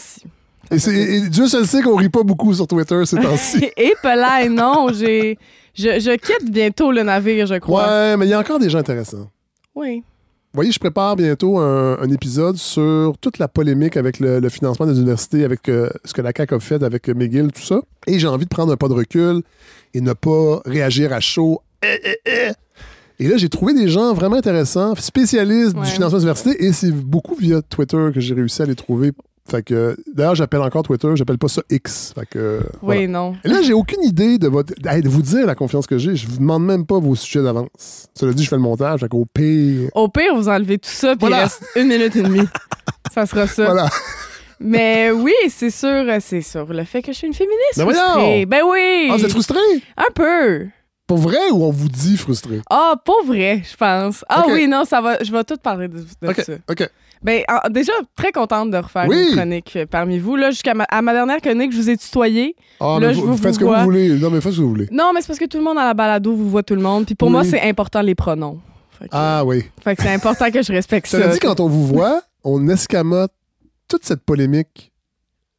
S3: Merci.
S1: Et, Dieu seul sait qu'on rit pas beaucoup sur Twitter ces temps-ci.
S3: Et Pelay, non, j'ai. Je, je quitte bientôt le navire, je crois.
S1: ouais, mais il y a encore des gens intéressants.
S3: Oui.
S1: Vous voyez, je prépare bientôt un, un épisode sur toute la polémique avec le, le financement des universités, avec euh, ce que la CAQ a fait avec McGill, tout ça. Et j'ai envie de prendre un pas de recul et ne pas réagir à chaud. Eh, eh, eh. Et là, j'ai trouvé des gens vraiment intéressants, spécialistes
S3: Ouais.
S1: du financement des universités, et c'est beaucoup via Twitter que j'ai réussi à les trouver. Fait que, d'ailleurs, j'appelle encore Twitter, j'appelle pas ça X. Fait que, voilà.
S3: Oui, non.
S1: Et là, j'ai aucune idée de, votre, de vous dire la confiance que j'ai. Je vous demande même pas vos sujets d'avance. Cela dit, je fais le montage, fait qu'au pire,
S3: Au pire, vous enlevez tout ça, puis
S1: Voilà.
S3: il reste une minute et demie. ça sera ça.
S1: voilà.
S3: Mais oui, c'est sûr, c'est sûr. Le fait que je suis une féministe
S1: Ben
S3: frustrée. Ben oui!
S1: Ah, vous êtes frustré?
S3: Un peu.
S1: Pour vrai ou on vous dit frustré?
S3: Ah, pour vrai, je pense. Ah oui, non, ça va. Je vais tout parler de, de
S1: OK,
S3: ça.
S1: OK.
S3: Ben, en- déjà, très contente de refaire
S1: Oui.
S3: une chronique euh, parmi vous. Là, jusqu'à ma, à ma dernière chronique, je vous ai tutoyé.
S1: Ah,
S3: Là,
S1: mais
S3: je
S1: vous,
S3: vous
S1: faites ce que
S3: vois.
S1: vous voulez. Non, mais faites ce que vous voulez.
S3: Non, mais c'est parce que tout le monde à la balado vous voit tout le monde. Puis pour
S1: Oui.
S3: moi, c'est important les pronoms. Fait que,
S1: Ah oui.
S3: fait que c'est important que je respecte
S1: Cela
S3: ça.
S1: dit, quand on vous voit, on escamote toute cette polémique.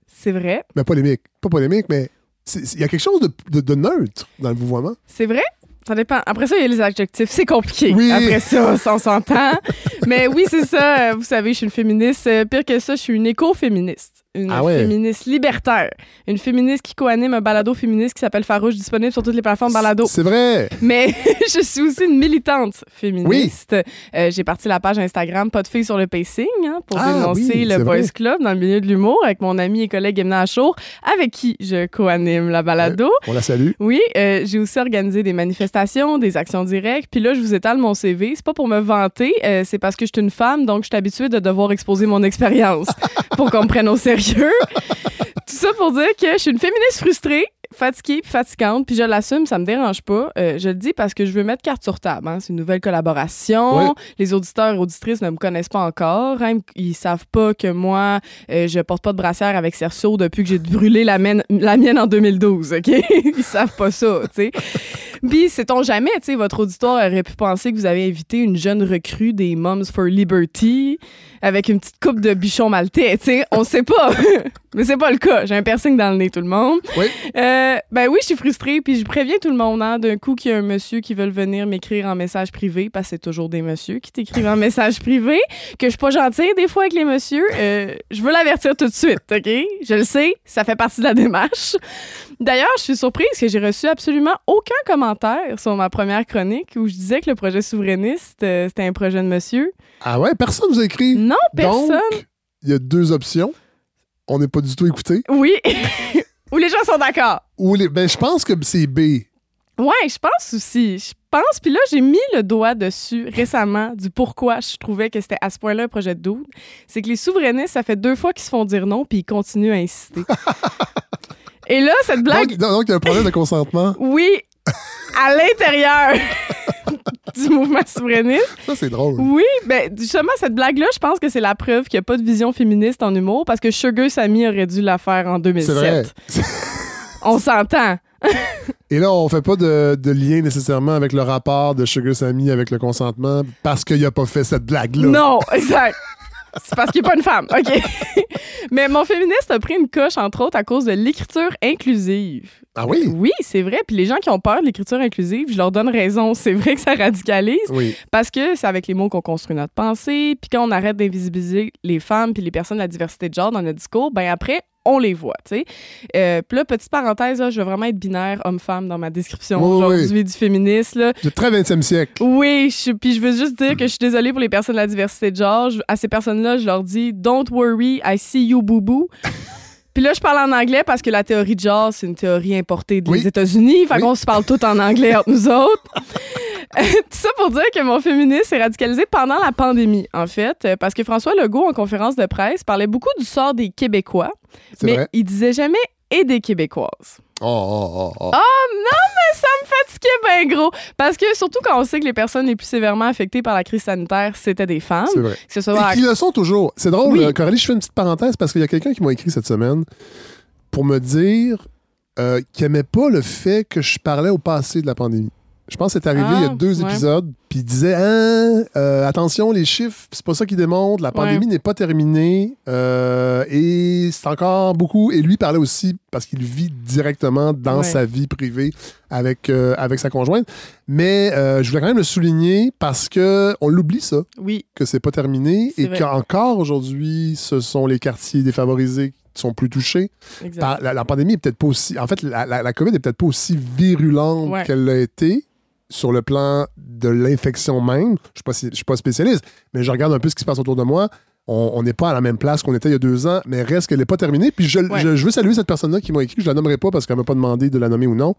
S3: C'est vrai.
S1: Mais polémique. Pas polémique, mais c'est- il y a quelque chose de, de- de neutre dans le vouvoiement.
S3: C'est vrai? Ça dépend. Après ça, il y a les adjectifs. C'est compliqué.
S1: Oui.
S3: Après ça, on s'entend. Mais oui, c'est ça. Vous savez, je suis une féministe. Euh, Pire que ça, je suis une éco-féministe. Une
S1: Ah ouais.
S3: féministe libertaire. Une féministe qui co-anime un balado féministe qui s'appelle Farouche, disponible sur toutes les plateformes balado.
S1: C'est vrai.
S3: Mais je suis aussi une militante féministe. Euh, J'ai parti la page Instagram Pas de filles sur le pacing hein, pour
S1: Ah
S3: dénoncer
S1: oui,
S3: le Boys
S1: vrai.
S3: Club dans le milieu de l'humour avec mon ami et collègue Emna Achour, avec qui je co-anime la balado.
S1: On la salue.
S3: Oui, euh, j'ai aussi organisé des manifestations, des actions directes. Puis là, je vous étale mon CV. C'est pas pour me vanter, euh, c'est parce que je suis une femme, donc je suis habituée de devoir exposer mon expérience pour qu'on me prenne au sérieux. Tout ça pour dire que je suis une féministe frustrée. fatiguée puis fatigante, puis je l'assume, ça me dérange pas. Euh, je le dis parce que je veux mettre carte sur table. hein. C'est une nouvelle collaboration.
S1: Oui.
S3: Les auditeurs et auditrices ne me connaissent pas encore. hein. Ils savent pas que moi, euh, je porte pas de brassière avec Cerceau depuis que j'ai brûlé la mienne, la mienne en 2012, OK? Ils savent pas ça, tu sais. Puis, sait-on jamais, tu sais, votre auditoire aurait pu penser que vous avez invité une jeune recrue des Moms for Liberty avec une petite coupe de bichon maltais, tu sais. On sait pas. Mais c'est pas le cas. J'ai un piercing dans le nez, tout le monde.
S1: Oui.
S3: Euh, ben oui, je suis frustrée, puis je préviens tout le monde, hein, d'un coup qu'il y a un monsieur qui veut venir m'écrire en message privé, parce que c'est toujours des messieurs qui t'écrivent en message privé, que je suis pas gentille des fois avec les messieurs. Euh, je veux l'avertir tout de suite, OK? Je le sais, ça fait partie de la démarche. D'ailleurs, je suis surprise que j'ai reçu absolument aucun commentaire sur ma première chronique où je disais que le projet souverainiste, euh, c'était un projet de monsieur.
S1: Ah ouais, personne vous a écrit.
S3: Non, personne.
S1: Il y a deux options. On n'est pas du tout écouté.
S3: Oui. Où les gens sont d'accord.
S1: Ou les... ben, je pense que c'est B.
S3: Ouais, je pense aussi. Je pense. Puis là, j'ai mis le doigt dessus récemment du pourquoi je trouvais que c'était à ce point-là un projet de doute. C'est que les souverainistes, ça fait deux fois qu'ils se font dire non, puis ils continuent à insister. Et là, cette blague.
S1: Donc, donc, il y a un problème de consentement.
S3: Oui, à l'intérieur du mouvement souverainiste.
S1: Ça, c'est drôle.
S3: Oui, ben justement, cette blague-là, je pense que c'est la preuve qu'il n'y a pas de vision féministe en humour parce que Sugar Sammy aurait dû la faire en
S1: C'est vrai.
S3: 2007. On s'entend.
S1: Et là, on fait pas de, de lien nécessairement avec le rapport de Sugar Sammy avec le consentement parce qu'il a pas fait cette blague-là.
S3: Non, exact. C'est parce qu'il n'est pas une femme. OK. Mais mon féministe a pris une coche, entre autres, à cause de l'écriture inclusive.
S1: Ah oui?
S3: Oui, c'est vrai. Puis les gens qui ont peur de l'écriture inclusive, je leur donne raison. C'est vrai que ça radicalise.
S1: Oui.
S3: Parce que c'est avec les mots qu'on construit notre pensée. Puis quand on arrête d'invisibiliser les femmes puis les personnes de la diversité de genre dans notre discours, ben après, on les voit, tu sais. Euh, puis là, petite parenthèse, là, je veux vraiment être binaire homme-femme dans ma description
S1: Oui, oui.
S3: aujourd'hui du féminisme. Là.
S1: Du très 20e siècle.
S3: Oui, puis je veux juste dire que je suis désolée pour les personnes de la diversité de genre. Je- à ces personnes-là, je leur dis Don't worry, I see you, boo. Puis là, je parle en anglais parce que la théorie de genre, c'est une théorie importée des
S1: Oui.
S3: États-Unis. Fait
S1: Oui.
S3: qu'on se parle tout en anglais entre nous autres. Euh, Tout ça pour dire que mon féminisme s'est radicalisé pendant la pandémie, en fait, euh, parce que François Legault, en conférence de presse, parlait beaucoup du sort des Québécois, mais
S1: vrai?
S3: il disait jamais et des Québécoises.
S1: Oh, oh, oh, oh.
S3: Ah! Ça me fatiguait bien gros. Parce que surtout quand on sait que les personnes les plus sévèrement affectées par la crise sanitaire, c'était des femmes.
S1: C'est vrai.
S3: Ce soit à-
S1: Et qui le sont toujours. C'est drôle,
S3: Oui.
S1: euh, Coralie, je fais une petite parenthèse parce qu'il y a quelqu'un qui m'a écrit cette semaine pour me dire euh, qu'il n'aimait pas le fait que je parlais au passé de la pandémie. Je pense que c'est arrivé
S3: Ah,
S1: il y a deux
S3: ouais.
S1: épisodes, puis il disait Hein, euh, attention, les chiffres, c'est pas ça qui démontre, la pandémie n'est pas terminée, euh, et c'est encore beaucoup. Et lui parlait aussi parce qu'il vit directement dans
S3: Ouais.
S1: sa vie privée avec, euh, avec sa conjointe. Mais je voulais quand même le souligner parce que on l'oublie ça
S3: Oui,
S1: que c'est pas terminé et qu'encore aujourd'hui, ce sont les quartiers défavorisés qui sont plus touchés. la, la pandémie est peut-être pas aussi. En fait, la, la- la COVID est peut-être pas aussi virulente
S3: Ouais.
S1: qu'elle l'a été sur le plan de l'infection même. Je suis si- je suis pas spécialiste, mais je regarde un peu ce qui se passe autour de moi. On n'est pas à la même place qu'on était il y a deux ans, mais reste qu'elle n'est pas terminée. Puis je,
S3: Ouais.
S1: je- je veux saluer cette personne-là qui m'a écrit. Je la nommerai pas parce qu'elle m'a pas demandé de la nommer ou non.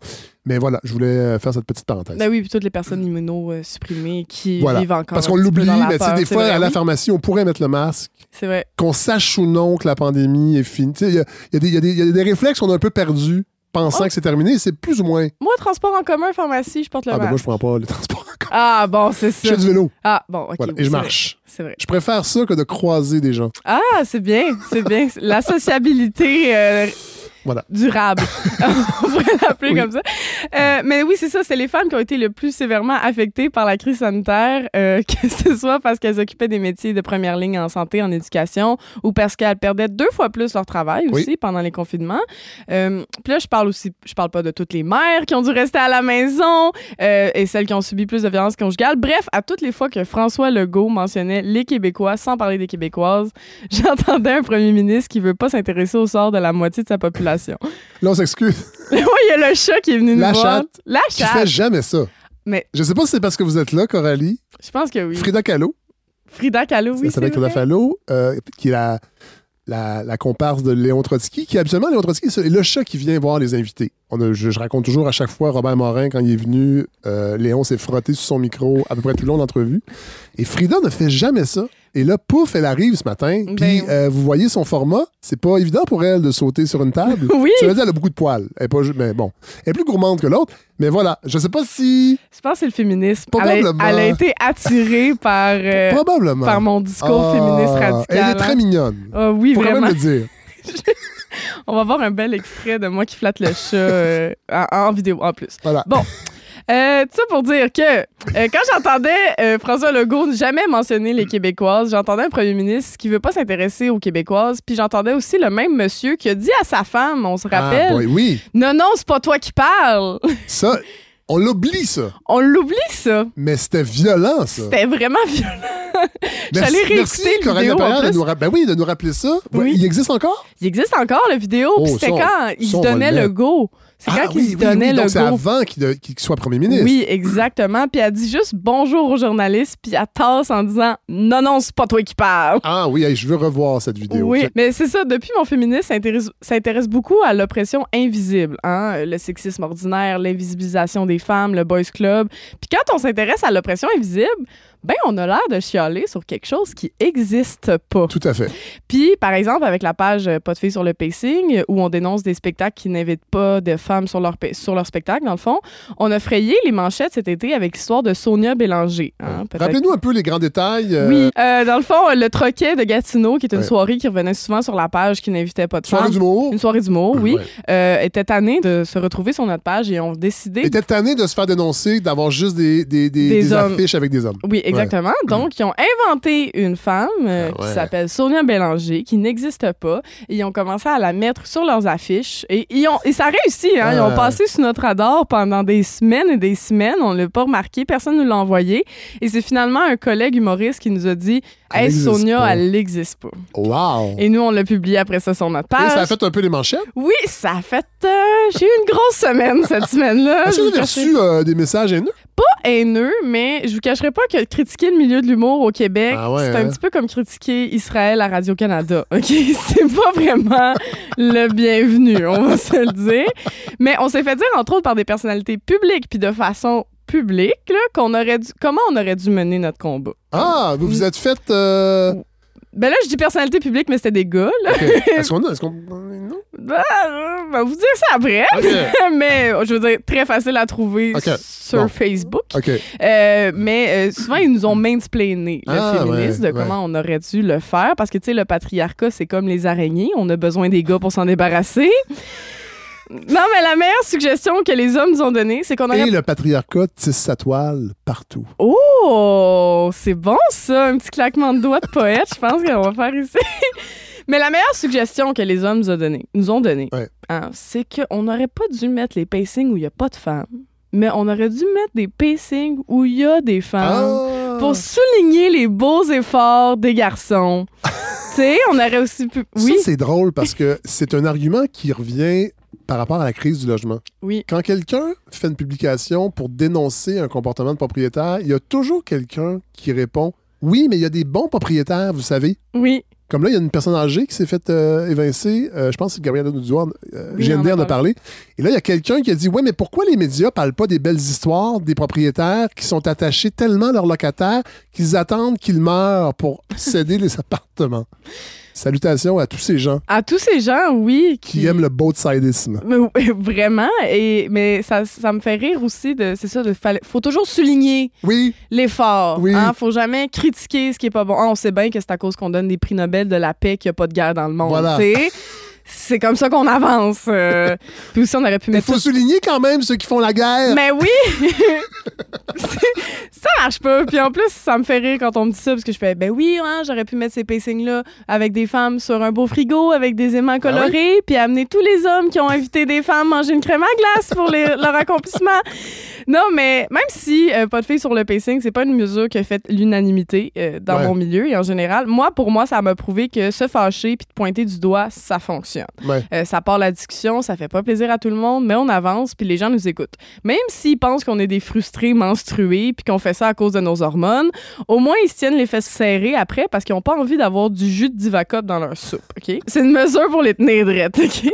S1: Mais voilà, je voulais euh, faire cette petite parenthèse.
S3: Ben oui, puis toutes les personnes immunosupprimées qui
S1: Voilà.
S3: vivent encore.
S1: Parce qu'on l'oublie, mais
S3: peur.
S1: des fois,
S3: vrai,
S1: à la pharmacie, on pourrait mettre le masque.
S3: C'est vrai.
S1: qu'on sache ou non que la pandémie est finie. Il y y y a des réflexes qu'on a un peu perdus pensant
S3: Oh.
S1: que c'est terminé. C'est plus ou moins.
S3: Moi, transport en commun, pharmacie, je porte le
S1: Ah, ben moi, je prends pas le transport encore.
S3: Ah, bon, c'est
S1: Je
S3: ça.
S1: fais du vélo.
S3: Ah, bon, OK.
S1: Voilà,
S3: oui,
S1: et je marche.
S3: C'est vrai.
S1: Je préfère ça que de croiser des gens.
S3: Ah, c'est bien, c'est bien. La sociabilité euh,
S1: Voilà.
S3: durable. On pourrait l'appeler
S1: Oui.
S3: comme ça. Euh, mais oui, c'est ça. C'est les femmes qui ont été le plus sévèrement affectées par la crise sanitaire, euh, que ce soit parce qu'elles occupaient des métiers de première ligne en santé, en éducation, ou parce qu'elles perdaient deux fois plus leur travail
S1: Oui.
S3: aussi pendant les confinements. Euh, Puis là, je parle aussi, je parle pas de toutes les mères qui ont dû rester à la maison euh, et celles qui ont subi plus de violence conjugale. Bref, à toutes les fois que François Legault mentionnait les Québécois sans parler des Québécoises, j'entendais un premier ministre qui veut pas s'intéresser au sort de la moitié de sa population.
S1: Là, on s'excuse.
S3: Oui, il y a le chat qui est venu
S1: La
S3: nous voir.
S1: chatte
S3: La
S1: Qui
S3: chatte.
S1: fait jamais ça.
S3: Mais
S1: Je sais pas si c'est parce que vous êtes là, Coralie.
S3: je pense que oui.
S1: Frida Kahlo.
S3: Frida Kahlo, oui,
S1: ça s'appelle Frida. Kahlo, euh, qui est la, la, la comparse de Léon Trotsky, qui habituellement, Léon Trotsky, c'est le chat qui vient voir les invités. On a- je, je raconte toujours à chaque fois, Robert Morin, quand il est venu, euh, Léon s'est frotté sur son micro à peu près tout le long de l'entrevue. Et Frida ne fait jamais ça. Et là, pouf, elle arrive ce matin. Puis
S3: Ben-
S1: euh, vous voyez son format. C'est pas évident pour elle de sauter sur une table.
S3: Oui.
S1: Ça veut dire qu'elle a beaucoup de poils. Elle est pas, ju- mais bon, elle est plus gourmande que l'autre. Mais voilà, je sais pas si.
S3: Je pense que c'est le féminisme. Elle a,
S1: Probablement.
S3: elle a été attirée par, euh,
S1: probablement.
S3: par mon discours
S1: Ah,
S3: féministe radical.
S1: Elle est très
S3: hein.
S1: mignonne.
S3: Ah oui,
S1: Faut quand
S3: vraiment.
S1: même le dire.
S3: On va voir un bel extrait de moi qui flatte le chat euh, en, en vidéo en plus.
S1: Voilà.
S3: Bon. Euh, tout ça pour dire que euh, quand j'entendais euh, François Legault jamais mentionner les Québécoises, j'entendais un premier ministre qui veut pas s'intéresser aux Québécoises, puis j'entendais aussi le même monsieur qui a dit à sa femme, on se
S1: Ah,
S3: rappelle,
S1: boy, oui,
S3: non, non, c'est pas toi qui parles.
S1: ça, on l'oublie, ça.
S3: on l'oublie, ça.
S1: Mais c'était violent, ça.
S3: C'était vraiment violent. J'allais réécouter le vidéo,
S1: de nous, ben oui, de nous rappeler ça.
S3: Oui.
S1: Il existe encore?
S3: Il existe encore, la vidéo,
S1: Oh,
S3: puis c'était
S1: ça, on-
S3: quand il se donnait
S1: le
S3: go. C'est quand
S1: ah,
S3: il se donnait
S1: oui,
S3: le
S1: donc c'est
S3: go.
S1: avant qu'il de- soit premier ministre.
S3: Oui, exactement. Puis elle dit juste bonjour aux journalistes, puis elle tasse en disant non, non, c'est pas toi qui parles.
S1: Ah oui, je veux revoir cette vidéo.
S3: Oui, mais c'est ça. Depuis, mon s'intéresse- s'intéresse beaucoup à l'oppression invisible, hein? le sexisme ordinaire, l'invisibilisation des femmes, le boys club. Puis quand on s'intéresse à l'oppression invisible, ben on a l'air de chialer sur quelque chose qui existe pas.
S1: Tout à fait.
S3: Puis, par exemple, avec la page Pas de filles sur le pacing, où on dénonce des spectacles qui n'invitent pas de femmes sur leur, sur leur spectacle, dans le fond, on a frayé les manchettes cet été avec l'histoire de Sonia Bélanger. hein,
S1: Rappelez-nous un peu les grands détails. euh,
S3: Oui, euh, dans le fond, le troquet de Gatineau, qui est une
S1: Ouais.
S3: soirée qui revenait souvent sur la page qui n'invitait pas de
S1: Soirée
S3: femmes.
S1: d'humour.
S3: Une soirée d'humour, oui.
S1: Ouais.
S3: Euh, était tannée de se retrouver sur notre page et ont décidé
S1: était tanné de se faire dénoncer, d'avoir juste des, des, des,
S3: Des
S1: affiches avec des hommes.
S3: Oui, exactement. Donc, ils ont inventé une femme euh,
S1: Ah ouais.
S3: qui s'appelle Sonia Bélanger, qui n'existe pas. Et ils ont commencé à la mettre sur leurs affiches. Et, ils ont, et ça a réussi. Hein? Ils ont passé sous notre radar pendant des semaines et des semaines. On ne l'a pas remarqué. Personne ne nous l'a envoyé. Et c'est finalement un collègue humoriste qui nous a dit Hey, Sonia,
S1: pas.
S3: elle n'existe pas.
S1: Wow!
S3: Et nous, on l'a publié après ça sur notre
S1: Et
S3: page.
S1: ça a fait un peu les manchettes?
S3: Oui, ça a fait. euh, J'ai eu une grosse semaine cette semaine-là.
S1: Est-ce que
S3: vous
S1: avez reçu euh, des messages haineux?
S3: Pas haineux, mais je vous cacherai pas que critiquer le milieu de l'humour au Québec,
S1: Ah ouais,
S3: c'est
S1: hein?
S3: un petit peu comme critiquer Israël à Radio-Canada. OK? C'est pas vraiment le bienvenu, on va se le dire. Mais on s'est fait dire, entre autres, par des personnalités publiques, puis de façon publique, là, qu'on aurait dû, comment on aurait dû mener notre combat?
S1: Ah, vous vous êtes fait. euh,
S3: Ben là, je dis personnalité publique, mais c'était des gars, là.
S1: Est-ce qu'on a. Est-ce qu'on. Non?
S3: Ben, euh, ben, vous dire ça après. Mais je veux dire, très facile à trouver sur
S1: Bon.
S3: Facebook.
S1: OK.
S3: Euh, mais euh, souvent, ils nous ont mansplainé, le
S1: Ah,
S3: féminisme,
S1: ouais,
S3: de comment on aurait dû le faire. Parce que, tu sais, le patriarcat, c'est comme les araignées. On a besoin des gars pour s'en débarrasser. Non, mais la meilleure suggestion que les hommes nous ont donnée, c'est qu'on aurait...
S1: Et le patriarcat tisse sa toile partout.
S3: Oh! C'est bon, ça! Un petit claquement de doigts de poète, je pense qu'on va faire ici. mais la meilleure suggestion que les hommes nous, ont donné, nous ont donnée,
S1: Ouais.
S3: hein, c'est qu'on n'aurait pas dû mettre les pacings où il n'y a pas de femmes, mais on aurait dû mettre des pacings où il y a des femmes.
S1: Ah!
S3: pour souligner les beaux efforts des garçons. tu sais, on aurait aussi pu. Oui,
S1: c'est drôle parce que c'est un argument qui revient par rapport à la crise du logement.
S3: oui,
S1: Quand quelqu'un fait une publication pour dénoncer un comportement de propriétaire, il y a toujours quelqu'un qui répond Oui, mais il y a des bons propriétaires, vous savez.
S3: oui.
S1: Comme là, il y a une personne âgée qui s'est faite euh, évincer. euh, je pense que c'est Gabriel Douard. Euh,
S3: Oui,
S1: GND
S3: en a
S1: parlé. Et là, il y a quelqu'un qui a dit Ouais, mais pourquoi les médias parlent pas des belles histoires des propriétaires qui sont attachés tellement à leurs locataires qu'ils attendent qu'ils meurent pour céder les appartements? Salutations à tous ces gens
S3: À tous ces gens, oui,
S1: qui
S3: qui,
S1: aiment le
S3: oui, Vraiment, et, mais ça, ça me fait rire aussi de. C'est ça, de faut toujours souligner
S1: Oui,
S3: l'effort.
S1: Oui.
S3: Hein, faut jamais critiquer ce qui est pas bon. Ah, on sait bien que c'est à cause qu'on donne des prix Nobel de la paix qu'il n'y a pas de guerre dans le monde.
S1: Voilà.
S3: C'est comme ça qu'on avance. euh. Puis aussi, on aurait pu
S1: il
S3: mettre
S1: faut souligner quand même ceux qui font la guerre.
S3: Mais oui! Ça marche pas. Puis en plus, ça me fait rire quand on me dit ça, parce que je fais, ben oui, hein, j'aurais pu mettre ces pacings-là avec des femmes sur un beau frigo, avec des aimants
S1: Ah
S3: colorés, puis amener tous les hommes qui ont invité des femmes manger une crème à glace pour les- leur accomplissement. Non, mais même si euh, pas de filles sur le pacing, c'est pas une mesure qui a fait l'unanimité euh, dans
S1: Ouais.
S3: mon milieu et en général, moi, pour moi, ça m'a prouvé que se fâcher puis te pointer du doigt, ça fonctionne. Fonctionne.
S1: Ouais.
S3: Euh, ça part la discussion, ça fait pas plaisir à tout le monde, mais on avance, puis les gens nous écoutent. Même s'ils pensent qu'on est des frustrés menstrués, puis qu'on fait ça à cause de nos hormones, au moins ils se tiennent les fesses serrées après parce qu'ils ont pas envie d'avoir du jus de Divacop dans leur soupe, OK? C'est une mesure pour les tenir drettes, OK?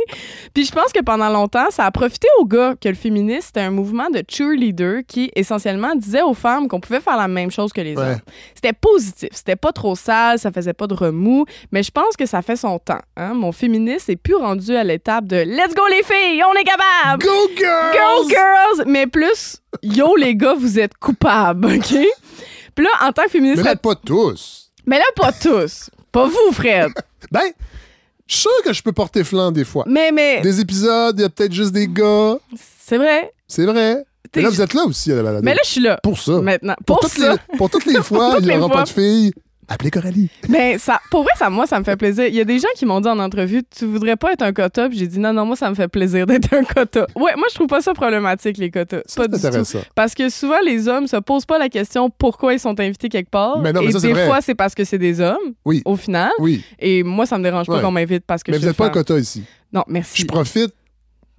S3: Puis je pense que pendant longtemps, ça a profité aux gars que le féminisme, c'était un mouvement de cheerleader qui, essentiellement, disait aux femmes qu'on pouvait faire la même chose que les
S1: Ouais.
S3: hommes. C'était positif, c'était pas trop sale, ça faisait pas de remous, mais je pense que ça fait son temps. Hein? Mon féminisme est plus rendu à l'étape de « Let's go les filles, on est capables!
S1: Go girls!
S3: Go girls! » Mais plus « Yo les gars, vous êtes coupables, OK? » Puis là, en tant que féministe...
S1: Mais là, pas tous.
S3: mais là, pas tous. Pas vous, Fred.
S1: Ben, je suis sûr que je peux porter flanc des fois.
S3: Mais, mais,
S1: Des épisodes, il y a peut-être juste des gars.
S3: c'est vrai.
S1: C'est vrai. Mais là, vous êtes là aussi à la balade.
S3: Mais là, je suis là.
S1: Pour ça.
S3: Maintenant.
S1: Pour,
S3: Pour,
S1: toutes
S3: ça.
S1: les, pour toutes les fois, il n'y aura pas de filles. Appelez Coralie.
S3: Mais ça, pour vrai, ça, moi, ça me fait plaisir. Il y a des gens qui m'ont dit en entrevue, tu voudrais pas être un quota? Puis j'ai dit, non, non, moi, ça me fait plaisir d'être un quota. Ouais, moi, je trouve pas ça problématique, les quotas.
S1: Ça,
S3: Pas du tout. Parce que souvent, les hommes se posent pas la question pourquoi ils sont invités quelque part.
S1: Mais non, mais
S3: Et
S1: ça,
S3: des
S1: vrai.
S3: fois, c'est parce que c'est des hommes,
S1: Oui.
S3: au final.
S1: Oui,
S3: Et moi, ça me dérange pas
S1: Ouais.
S3: qu'on m'invite parce que
S1: mais
S3: je
S1: vous n'êtes pas un quota ici.
S3: Non, merci.
S1: Je profite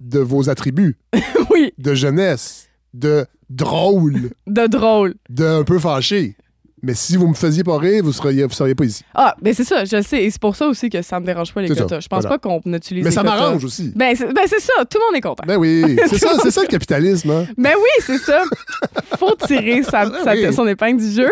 S1: de vos attributs
S3: Oui,
S1: de jeunesse, de drôle,
S3: de drôle.
S1: de un peu fâché. Mais si vous me faisiez pas rire, vous seriez, vous seriez pas ici.
S3: Ah, ben c'est ça, je le sais. Et c'est pour ça aussi que ça me dérange pas les
S1: C'est ça,
S3: quotas. Je pense
S1: voilà.
S3: pas qu'on utilise
S1: Mais
S3: les
S1: ça
S3: quotas.
S1: m'arrange aussi.
S3: Ben c'est ben, c'est ça, tout le monde est content.
S1: Ben oui, c'est ça, c'est ça le capitalisme. Hein?
S3: Ben oui, c'est ça. Faut tirer sa,
S1: Oui.
S3: son épingle du jeu.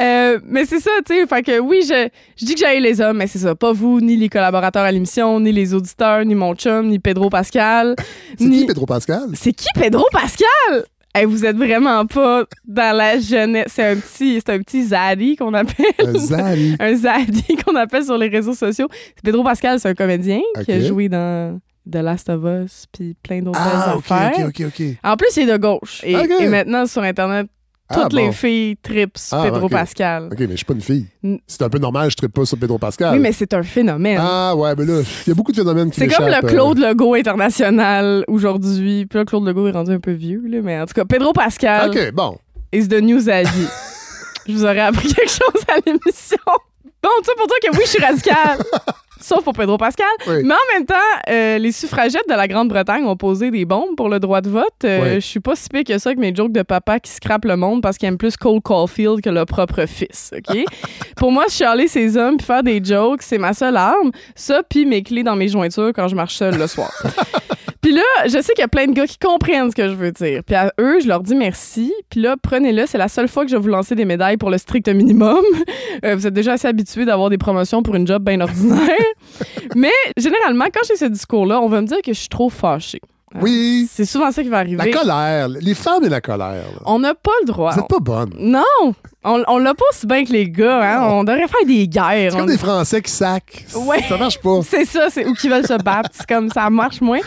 S3: Euh, mais c'est ça, tu sais. Fait que oui, je, je dis que j'aille les hommes, mais c'est ça. Pas vous, ni les collaborateurs à l'émission, ni les auditeurs, ni mon chum, ni Pedro Pascal.
S1: C'est
S3: ni...
S1: qui Pedro Pascal?
S3: C'est qui Pedro Pascal? Hey, vous êtes vraiment pas dans la jeunesse. C'est un petit, c'est un petit zaddy qu'on appelle.
S1: Un Zali.
S3: un zaddy qu'on appelle sur les réseaux sociaux. Pedro Pascal, c'est un comédien qui a joué dans The Last of Us puis plein d'autres
S1: Ah, ok,
S3: affaires.
S1: ok, ok, ok.
S3: En plus, il est de gauche. Et maintenant, sur Internet,
S1: Ah,
S3: toutes les
S1: bon.
S3: filles tripent sur
S1: Ah,
S3: Pedro. Pascal.
S1: Ok, mais je suis pas une fille. C'est un peu normal, je ne pas sur Pedro Pascal.
S3: Oui, mais c'est un phénomène.
S1: Ah, ouais, mais là, il y a beaucoup de phénomènes qui
S3: c'est comme le
S1: euh.
S3: Claude Legault international aujourd'hui. Puis là, Claude Legault est rendu un peu vieux, là, mais en tout cas, Pedro Pascal
S1: Ok, bon.
S3: is the new Zaddy. je vous aurais appris quelque chose à l'émission. Bon, ça pour dire que oui, je suis radicale. Sauf pour Pedro Pascal.
S1: Oui.
S3: Mais en même temps, euh, les suffragettes de la Grande-Bretagne ont posé des bombes pour le droit de vote. Euh,
S1: Oui.
S3: Je suis pas si pire que ça avec mes jokes de papa qui scrape le monde parce qu'il aime plus Cole Caulfield que le propre fils. OK? pour moi, chialer ces hommes puis faire des jokes, c'est ma seule arme. Ça, puis mes clés dans mes jointures quand je marche seule le soir. Puis là, je sais qu'il y a plein de gars qui comprennent ce que je veux dire. Puis à eux, je leur dis merci. Puis là, prenez-le. C'est la seule fois que je vais vous lancer des médailles pour le strict minimum. Euh, vous êtes déjà assez habitués d'avoir des promotions pour une job bien ordinaire. Mais généralement, quand j'ai ce discours-là, on va me dire que je suis trop fâchée.
S1: Oui.
S3: C'est souvent ça qui va arriver.
S1: La colère. Les femmes et la colère. là.
S3: On n'a pas le droit.
S1: Vous n'êtes pas bonnes.
S3: Non! On, on l'a pas aussi bien que les gars. Hein? On devrait faire des guerres.
S1: C'est comme
S3: On-
S1: des Français qui sacent.
S3: Ouais.
S1: Ça marche pas.
S3: C'est ça, c'est ou qui veulent se battre. C'est comme ça marche moins.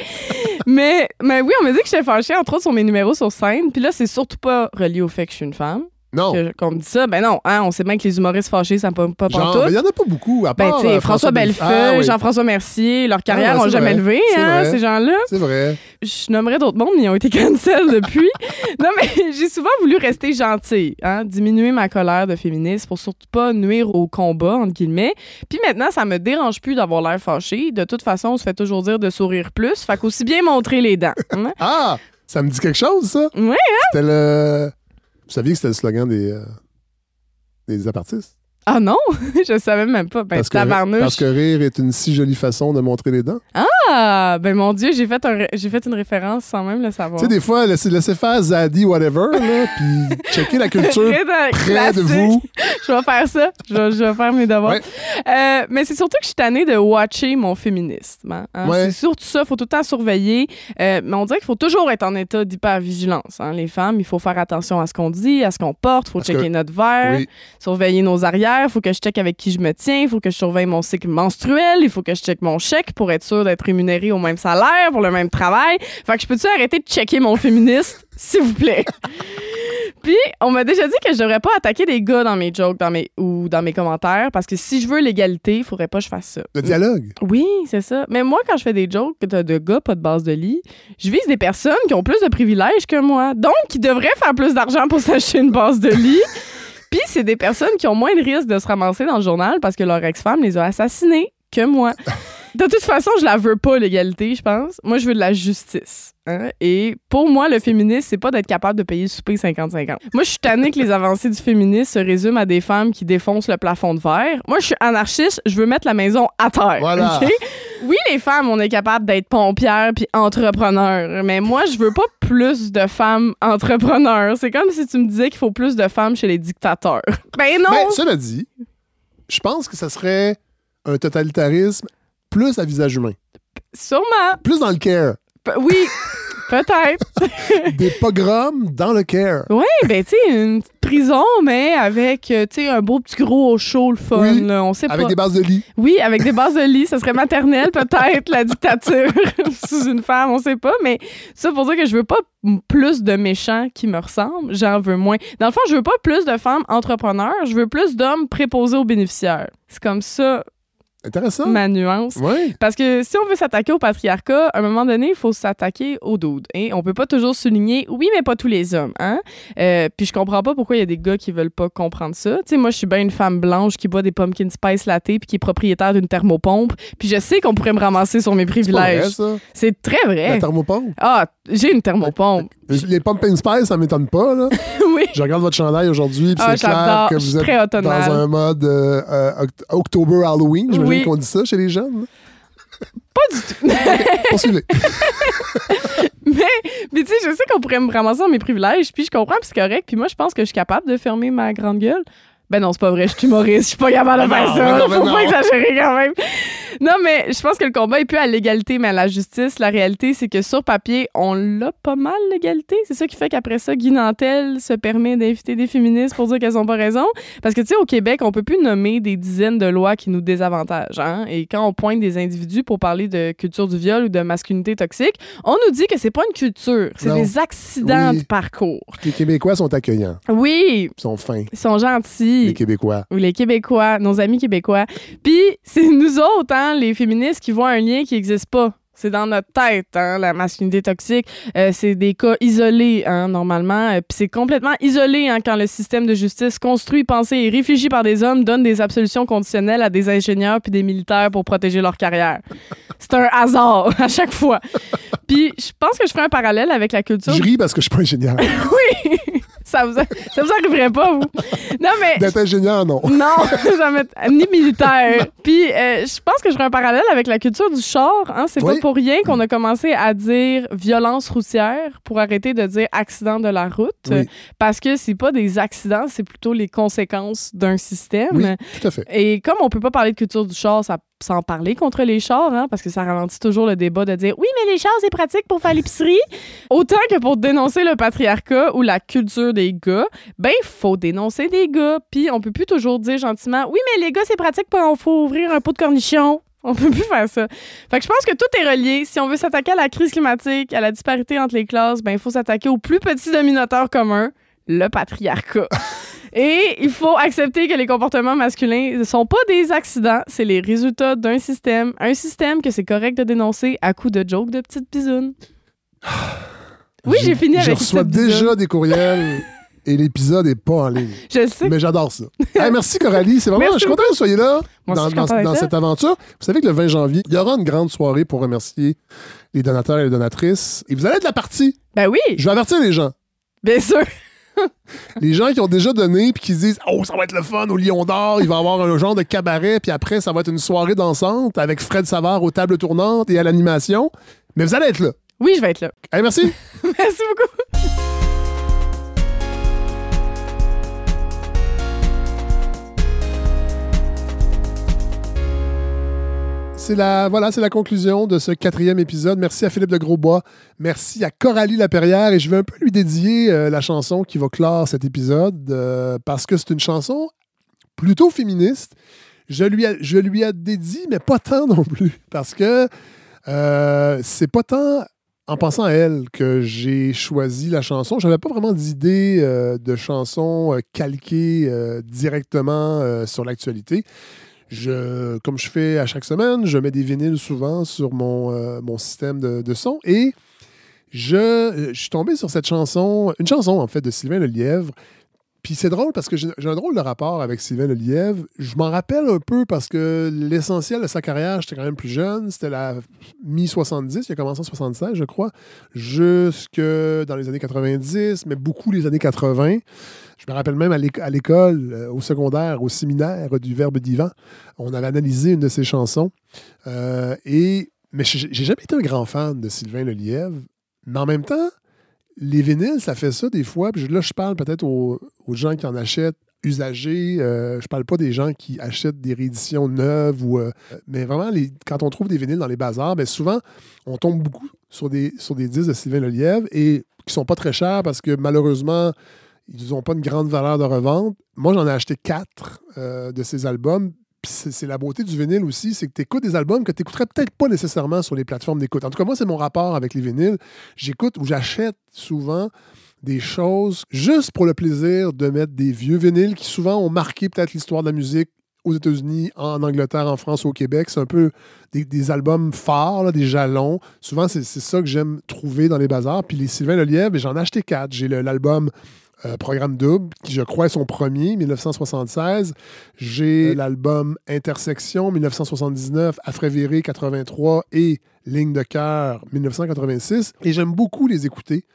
S3: Mais, mais oui, on m'a dit que j'étais fâchée, entre autres, sur mes numéros sur scène. Puis là, c'est surtout pas relié au fait que je suis une femme.
S1: Non.
S3: Qu'on me dit ça. Ben non, hein, on sait bien que les humoristes fâchés, ça ne pas, pas
S1: Genre, il y en a pas beaucoup. À
S3: Ben,
S1: part,
S3: sais,
S1: euh,
S3: François Bellefeuille,
S1: Ah, oui.
S3: Jean-François Mercier, leur carrière
S1: Ah, ouais,
S3: n'ont
S1: c'est
S3: jamais levé, hein, ces gens-là.
S1: C'est vrai.
S3: Je nommerais d'autres mondes, mais ils ont été cancel depuis. non, mais j'ai souvent voulu rester gentille, hein, diminuer ma colère de féministe pour surtout pas nuire au combat, entre guillemets. Puis maintenant, ça me dérange plus d'avoir l'air fâché. De toute façon, on se fait toujours dire de sourire plus. Fait qu'aussi bien montrer les dents. hein.
S1: Ah, ça me dit quelque chose, ça?
S3: Ouais,
S1: C'était le. Vous saviez que c'était le slogan des, euh, des apartistes?
S3: Ah non, je savais même pas. Ben,
S1: parce, que, parce que rire est une si jolie façon de montrer les dents.
S3: Ah, ben mon Dieu, j'ai fait, un j'ai fait une référence sans même le savoir.
S1: Tu sais, des fois, laissez, laissez faire Zadie, whatever, là, puis checker la culture près
S3: classique.
S1: de vous.
S3: Je vais faire ça. Je vais, je vais faire mes devoirs.
S1: Ouais.
S3: Euh, mais c'est surtout que je suis tannée de watcher mon féminisme. hein. Hein,
S1: Ouais.
S3: C'est surtout ça. Il faut tout le temps surveiller. Euh, mais on dirait qu'il faut toujours être en état d'hypervigilance. Hein. Les femmes, il faut faire attention à ce qu'on dit, à ce qu'on porte. Il faut
S1: Parce
S3: checker
S1: que-
S3: notre verre,
S1: Oui.
S3: surveiller nos arrières. Il faut que je check avec qui je me tiens. Il faut que je surveille mon cycle menstruel. Il faut que je check mon chèque pour être sûr d'être rémunéré au même salaire, pour le même travail. Fait que je peux-tu arrêter de checker mon féministe, s'il vous plaît? Puis, on m'a déjà dit que je devrais pas attaquer des gars dans mes jokes dans mes, ou dans mes commentaires parce que si je veux l'égalité, il faudrait pas que je fasse ça.
S1: Le dialogue.
S3: Oui, c'est ça. Mais moi, quand je fais des jokes de, de gars pas de base de lit, je vise des personnes qui ont plus de privilèges que moi. Donc, qui devraient faire plus d'argent pour s'acheter une base de lit. Puis, c'est des personnes qui ont moins de risques de se ramasser dans le journal parce que leur ex-femme les a assassinés que moi. De toute façon, je la veux pas, l'égalité, je pense. Moi, je veux de la justice. hein. Et pour moi, le féminisme, c'est pas d'être capable de payer le souper 50-50. Moi, je suis tannée que les avancées du féminisme se résument à des femmes qui défoncent le plafond de verre. Moi, je suis anarchiste, je veux mettre la maison à terre.
S1: Voilà.
S3: Oui, les femmes, on est capable d'être pompières puis entrepreneurs, mais moi, je veux pas plus de femmes entrepreneurs. C'est comme si tu me disais qu'il faut plus de femmes chez les dictateurs. Ben non!
S1: Mais cela dit, je pense que ça serait un totalitarisme plus à visage humain.
S3: Sûrement.
S1: Plus dans le care.
S3: Pe- oui, peut-être.
S1: Des pogroms dans le care.
S3: Oui, ben tu sais, une petite prison, mais avec, euh, tu sais, un beau petit gros au chaud, le fun,
S1: Oui,
S3: là, on sait
S1: Avec
S3: pas.
S1: des bases de lit.
S3: Oui, avec des bases de lit, ça serait maternel, peut-être, la dictature sous une femme, on sait pas, mais ça pour dire que je veux pas plus de méchants qui me ressemblent, j'en veux moins. Dans le fond, je veux pas plus de femmes entrepreneurs, je veux plus d'hommes préposés aux bénéficiaires. C'est comme ça,
S1: Intéressant.
S3: ma nuance.
S1: Oui.
S3: Parce que si on veut s'attaquer au patriarcat, à un moment donné, il faut s'attaquer aux dudes. Et on peut pas toujours souligner, oui, mais pas tous les hommes. Hein? Euh, puis je comprends pas pourquoi il y a des gars qui veulent pas comprendre ça. Tu sais, moi, je suis bien une femme blanche qui boit des pumpkin spice latte puis qui est propriétaire d'une thermopompe. Puis je sais qu'on pourrait me ramasser sur mes
S1: C'est pas vrai,
S3: privilèges.
S1: ça.
S3: C'est très
S1: La
S3: vrai.
S1: thermopompe?
S3: Ah, j'ai une thermopompe.
S1: Les pumpkin spice, ça m'étonne pas. Là.
S3: oui.
S1: Je regarde votre chandail aujourd'hui, puis
S3: Ah,
S1: c'est clair que
S3: Je suis
S1: vous êtes dans un mode euh, euh, oct- October Halloween. J'imagine
S3: Oui.
S1: qu'on dit ça chez les jeunes?
S3: Pas du tout.
S1: Poursuivez.
S3: Mais, mais tu sais, je sais qu'on pourrait me ramasser dans mes privilèges, puis je comprends, puis c'est correct. Puis moi, je pense que je suis capable de fermer ma grande gueule. Ben non, c'est pas vrai, je suis humoriste, je suis pas capable de
S1: Ben
S3: faire
S1: non,
S3: ça.
S1: ben non,
S3: Faut
S1: non.
S3: pas exagérer quand même. Non, mais je pense que le combat est plus à l'égalité, mais à la justice. La réalité, c'est que sur papier, on l'a pas mal, l'égalité. C'est ça qui fait qu'après ça, Guy Nantel se permet d'inviter des féministes pour dire qu'elles ont pas raison. Parce que, tu sais, au Québec, on peut plus nommer des dizaines de lois qui nous désavantagent. Hein? Et quand on pointe des individus pour parler de culture du viol ou de masculinité toxique, on nous dit que c'est pas une culture, c'est des accidents
S1: Oui.
S3: de parcours.
S1: Les Québécois sont accueillants.
S3: Oui,
S1: Ils sont fins.
S3: ils sont gentils.
S1: Les Québécois.
S3: Ou les Québécois, nos amis québécois. Puis c'est nous autres, hein, les féministes, qui voient un lien qui n'existe pas. C'est dans notre tête, hein, la masculinité toxique. Euh, c'est des cas isolés, hein, normalement. Euh, Puis c'est complètement isolé hein, quand le système de justice construit, pensé et réfléchi par des hommes donne des absolutions conditionnelles à des ingénieurs puis des militaires pour protéger leur carrière. C'est un hasard à chaque fois. Puis je pense que je ferai un parallèle avec la culture.
S1: Je ris parce que je suis pas ingénieur.
S3: Oui! Ça, vous, ça vous arriverait pas, vous. Non, mais
S1: D'être ingénieur, non.
S3: non, jamais. Ni militaire. Puis, euh, je pense que je ferai un parallèle avec la culture du char. Hein? C'est
S1: Oui.
S3: pas pour rien qu'on a commencé à dire violence routière pour arrêter de dire accident de la route.
S1: Oui.
S3: Parce que c'est pas des accidents, c'est plutôt les conséquences d'un système.
S1: Oui, tout à fait.
S3: Et comme on peut pas parler de culture du char ça- sans parler contre les chars, hein, parce que ça ralentit toujours le débat de dire oui, mais les chars, c'est pratique pour faire l'épicerie. Autant que pour dénoncer le patriarcat ou la culture des gars, ben, il faut dénoncer des gars. Puis on peut plus toujours dire gentiment oui, mais les gars, c'est pratique pour faut ouvrir un pot de cornichons. On peut plus faire ça. Fait que je pense que tout est relié. Si on veut s'attaquer à la crise climatique, à la disparité entre les classes, ben, il faut s'attaquer au plus petit dominateur commun, le patriarcat. Et il faut accepter que les comportements masculins ne sont pas des accidents, c'est les résultats d'un système. Un système que c'est correct de dénoncer à coups de jokes de petites bisounes. Oui, j'ai fini
S1: Je
S3: avec
S1: reçois
S3: cette bisoune.
S1: déjà des courriels et l'épisode n'est pas en ligne.
S3: Je sais.
S1: Mais j'adore ça. Hey, merci Coralie. C'est vraiment,
S3: Merci
S1: je suis content que vous soyez là
S3: Moi
S1: dans,
S3: je
S1: dans- cette aventure. Vous savez que le 20 janvier, il y aura une grande soirée pour remercier les donateurs et les donatrices. Et vous allez être la partie.
S3: Ben oui,
S1: Je vais avertir les gens.
S3: bien sûr.
S1: Les gens qui ont déjà donné puis qui se disent Oh, ça va être le fun au Lion d'Or, il va y avoir un genre de cabaret, puis après, ça va être une soirée dansante avec Fred Savard aux tables tournantes et à l'animation. Mais vous allez être là.
S3: Oui, je vais être là.
S1: Hey, merci.
S3: Merci beaucoup.
S1: C'est la, voilà, c'est la conclusion de ce quatrième épisode. Merci à Philippe de Grosbois. Merci à Coralie Laperrière. Et je vais un peu lui dédier euh, la chanson qui va clore cet épisode euh, parce que c'est une chanson plutôt féministe. Je lui, ai, je dédié, mais pas tant non plus. Parce que euh, c'est pas tant en pensant à elle que j'ai choisi la chanson. Je n'avais pas vraiment d'idée de chanson calquée directement sur l'actualité. Comme je fais à chaque semaine, je mets des vinyles souvent sur mon, euh, mon système de, de son et je, je suis tombé sur cette chanson, une chanson en fait de Sylvain Lelièvre. Puis c'est drôle parce que j'ai un drôle de rapport avec Sylvain Lelièvre. Je m'en rappelle un peu parce que l'essentiel de sa carrière, j'étais quand même plus jeune. C'était la mi-70, il a commencé en 76, je crois, jusque dans les années 90, mais beaucoup les années 80. Je me rappelle même à l'éc- à l'école, euh, au secondaire, au séminaire du Verbe divin, on avait analysé une de ses chansons. Euh, et, mais j'ai jamais été un grand fan de Sylvain Lelièvre. Mais en même temps, les vinyles, ça fait ça des fois. Là, je parle peut-être aux, gens qui en achètent usagés. Euh, je parle pas des gens qui achètent des rééditions neuves. Euh, mais vraiment, quand on trouve des vinyles dans les bazars, ben souvent, on tombe beaucoup sur des, sur des disques de Sylvain Lelièvre et qui sont pas très chers parce que malheureusement, ils n'ont pas une grande valeur de revente. Moi, j'en ai acheté quatre euh, de ces albums. Puis c'est la beauté du vinyle aussi, c'est que tu écoutes des albums que tu n'écouterais peut-être pas nécessairement sur les plateformes d'écoute. En tout cas, moi, c'est mon rapport avec les vinyles. J'écoute ou j'achète souvent des choses juste pour le plaisir de mettre des vieux vinyles qui souvent ont marqué peut-être l'histoire de la musique aux États-Unis, en Angleterre, en France, au Québec. C'est un peu des, albums forts, là, des jalons. Souvent, c'est ça que j'aime trouver dans les bazars. Puis les Sylvain Lelièvre, j'en ai acheté quatre. J'ai l'album euh, Programme Double, qui je crois est son premier, 1976. J'ai l'album Intersection, 1979, Afrévéré, 83 et Ligne de cœur, 1986. Et j'aime beaucoup les écouter.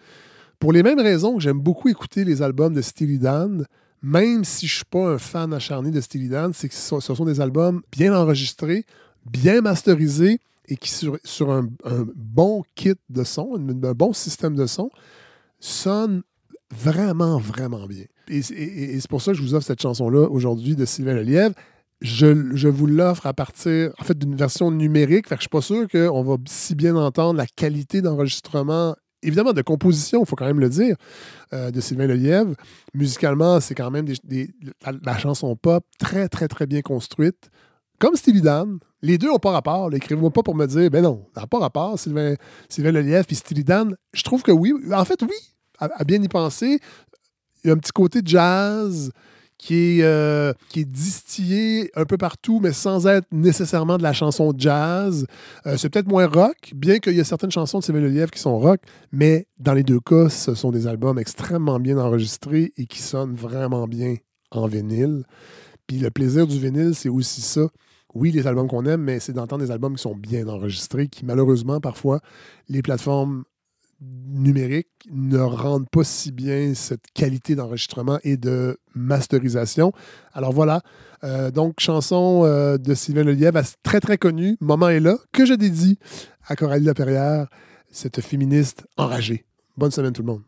S1: Pour les mêmes raisons que j'aime beaucoup écouter les albums de Steely Dan, même si je ne suis pas un fan acharné de Steely Dan, c'est que ce ce sont des albums bien enregistrés, bien masterisés et qui, sur, sur un, un bon kit de son, un, un bon système de son, sonnent vraiment, vraiment bien. Et, c'est pour ça que je vous offre cette chanson-là aujourd'hui de Sylvain Lelièvre. Je, je vous l'offre à partir, en fait, d'une version numérique. Fait que je suis pas sûr qu'on va si bien entendre la qualité d'enregistrement, évidemment de composition, il faut quand même le dire, euh, de Sylvain Lelièvre. Musicalement, c'est quand même des, la, chanson pop très, très, très bien construite. Comme Steely Dan. Les deux n'ont pas rapport. Écrivez-moi pas pour me dire, ben non, n'a pas rapport, Sylvain, Sylvain Lelièvre puis Steely Dan. Je trouve que oui. En fait, oui, à, bien y penser, il y a un petit côté jazz qui est, euh, qui est distillé un peu partout, mais sans être nécessairement de la chanson jazz. Euh, c'est peut-être moins rock, bien qu'il y ait certaines chansons de Lelièvre qui sont rock, mais dans les deux cas, ce sont des albums extrêmement bien enregistrés et qui sonnent vraiment bien en vinyle. Puis le plaisir du vinyle, c'est aussi ça. Oui, les albums qu'on aime, mais c'est d'entendre des albums qui sont bien enregistrés, qui malheureusement, parfois, les plateformes numériques ne rendent pas si bien cette qualité d'enregistrement et de masterisation. Alors voilà, euh, donc chanson euh, de Sylvain Lelièvre, très très connue, Moment est là, que je dédie à Coralie Laperrière, cette féministe enragée. Bonne semaine tout le monde.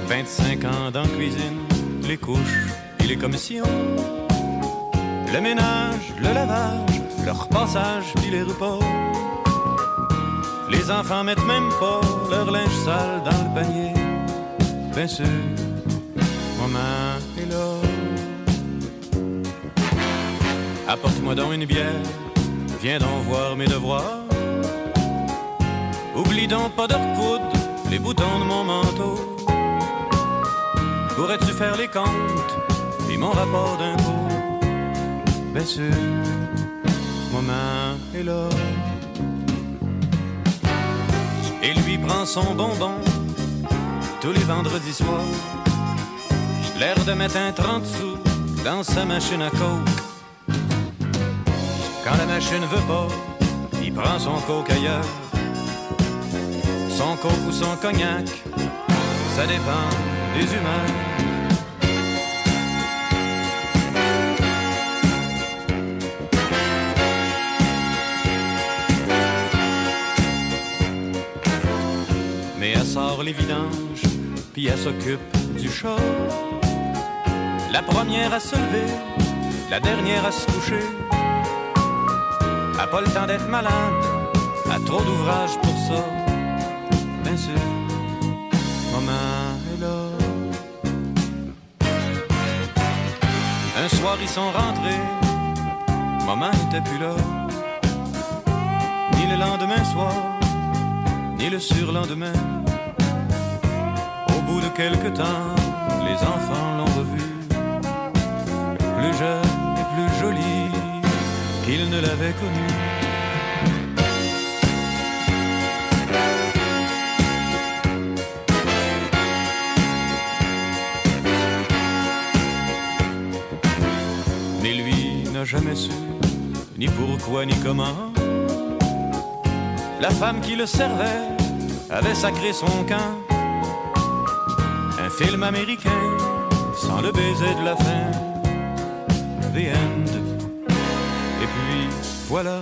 S4: « 25 ans dans cuisine, les couches et les commissions. Le ménage, le lavage, le repassage puis les repas. Les enfants mettent même pas leur linge sale dans le panier. Bien sûr, maman est là. Apporte-moi donc une bière, viens donc voir mes devoirs. Oublie donc pas de recoudre les boutons de mon manteau. Pourrais-tu faire les comptes et mon rapport d'impôt? Bien sûr, maman est là. Et lui prend son bonbon tous les vendredis soirs. L'air de mettre un 30 sous dans sa machine à coke. Quand la machine veut pas, il prend son coke ailleurs. Son coke ou son cognac, ça dépend des humeurs. Mais elle sort les vidanges, puis elle s'occupe du chat. La première à se lever, la dernière à se coucher. A pas le temps d'être malade, a trop d'ouvrages pour ça. Soir ils sont rentrés, maman était plus là. Ni le lendemain soir, ni le surlendemain. Au bout de quelque temps, les enfants l'ont revue, plus jeune et plus jolie qu'il ne l'avait connue. Jamais su ni pourquoi ni comment. La femme qui le servait avait sacré son camp. Un film américain sans le baiser de la fin. The end. Et puis voilà,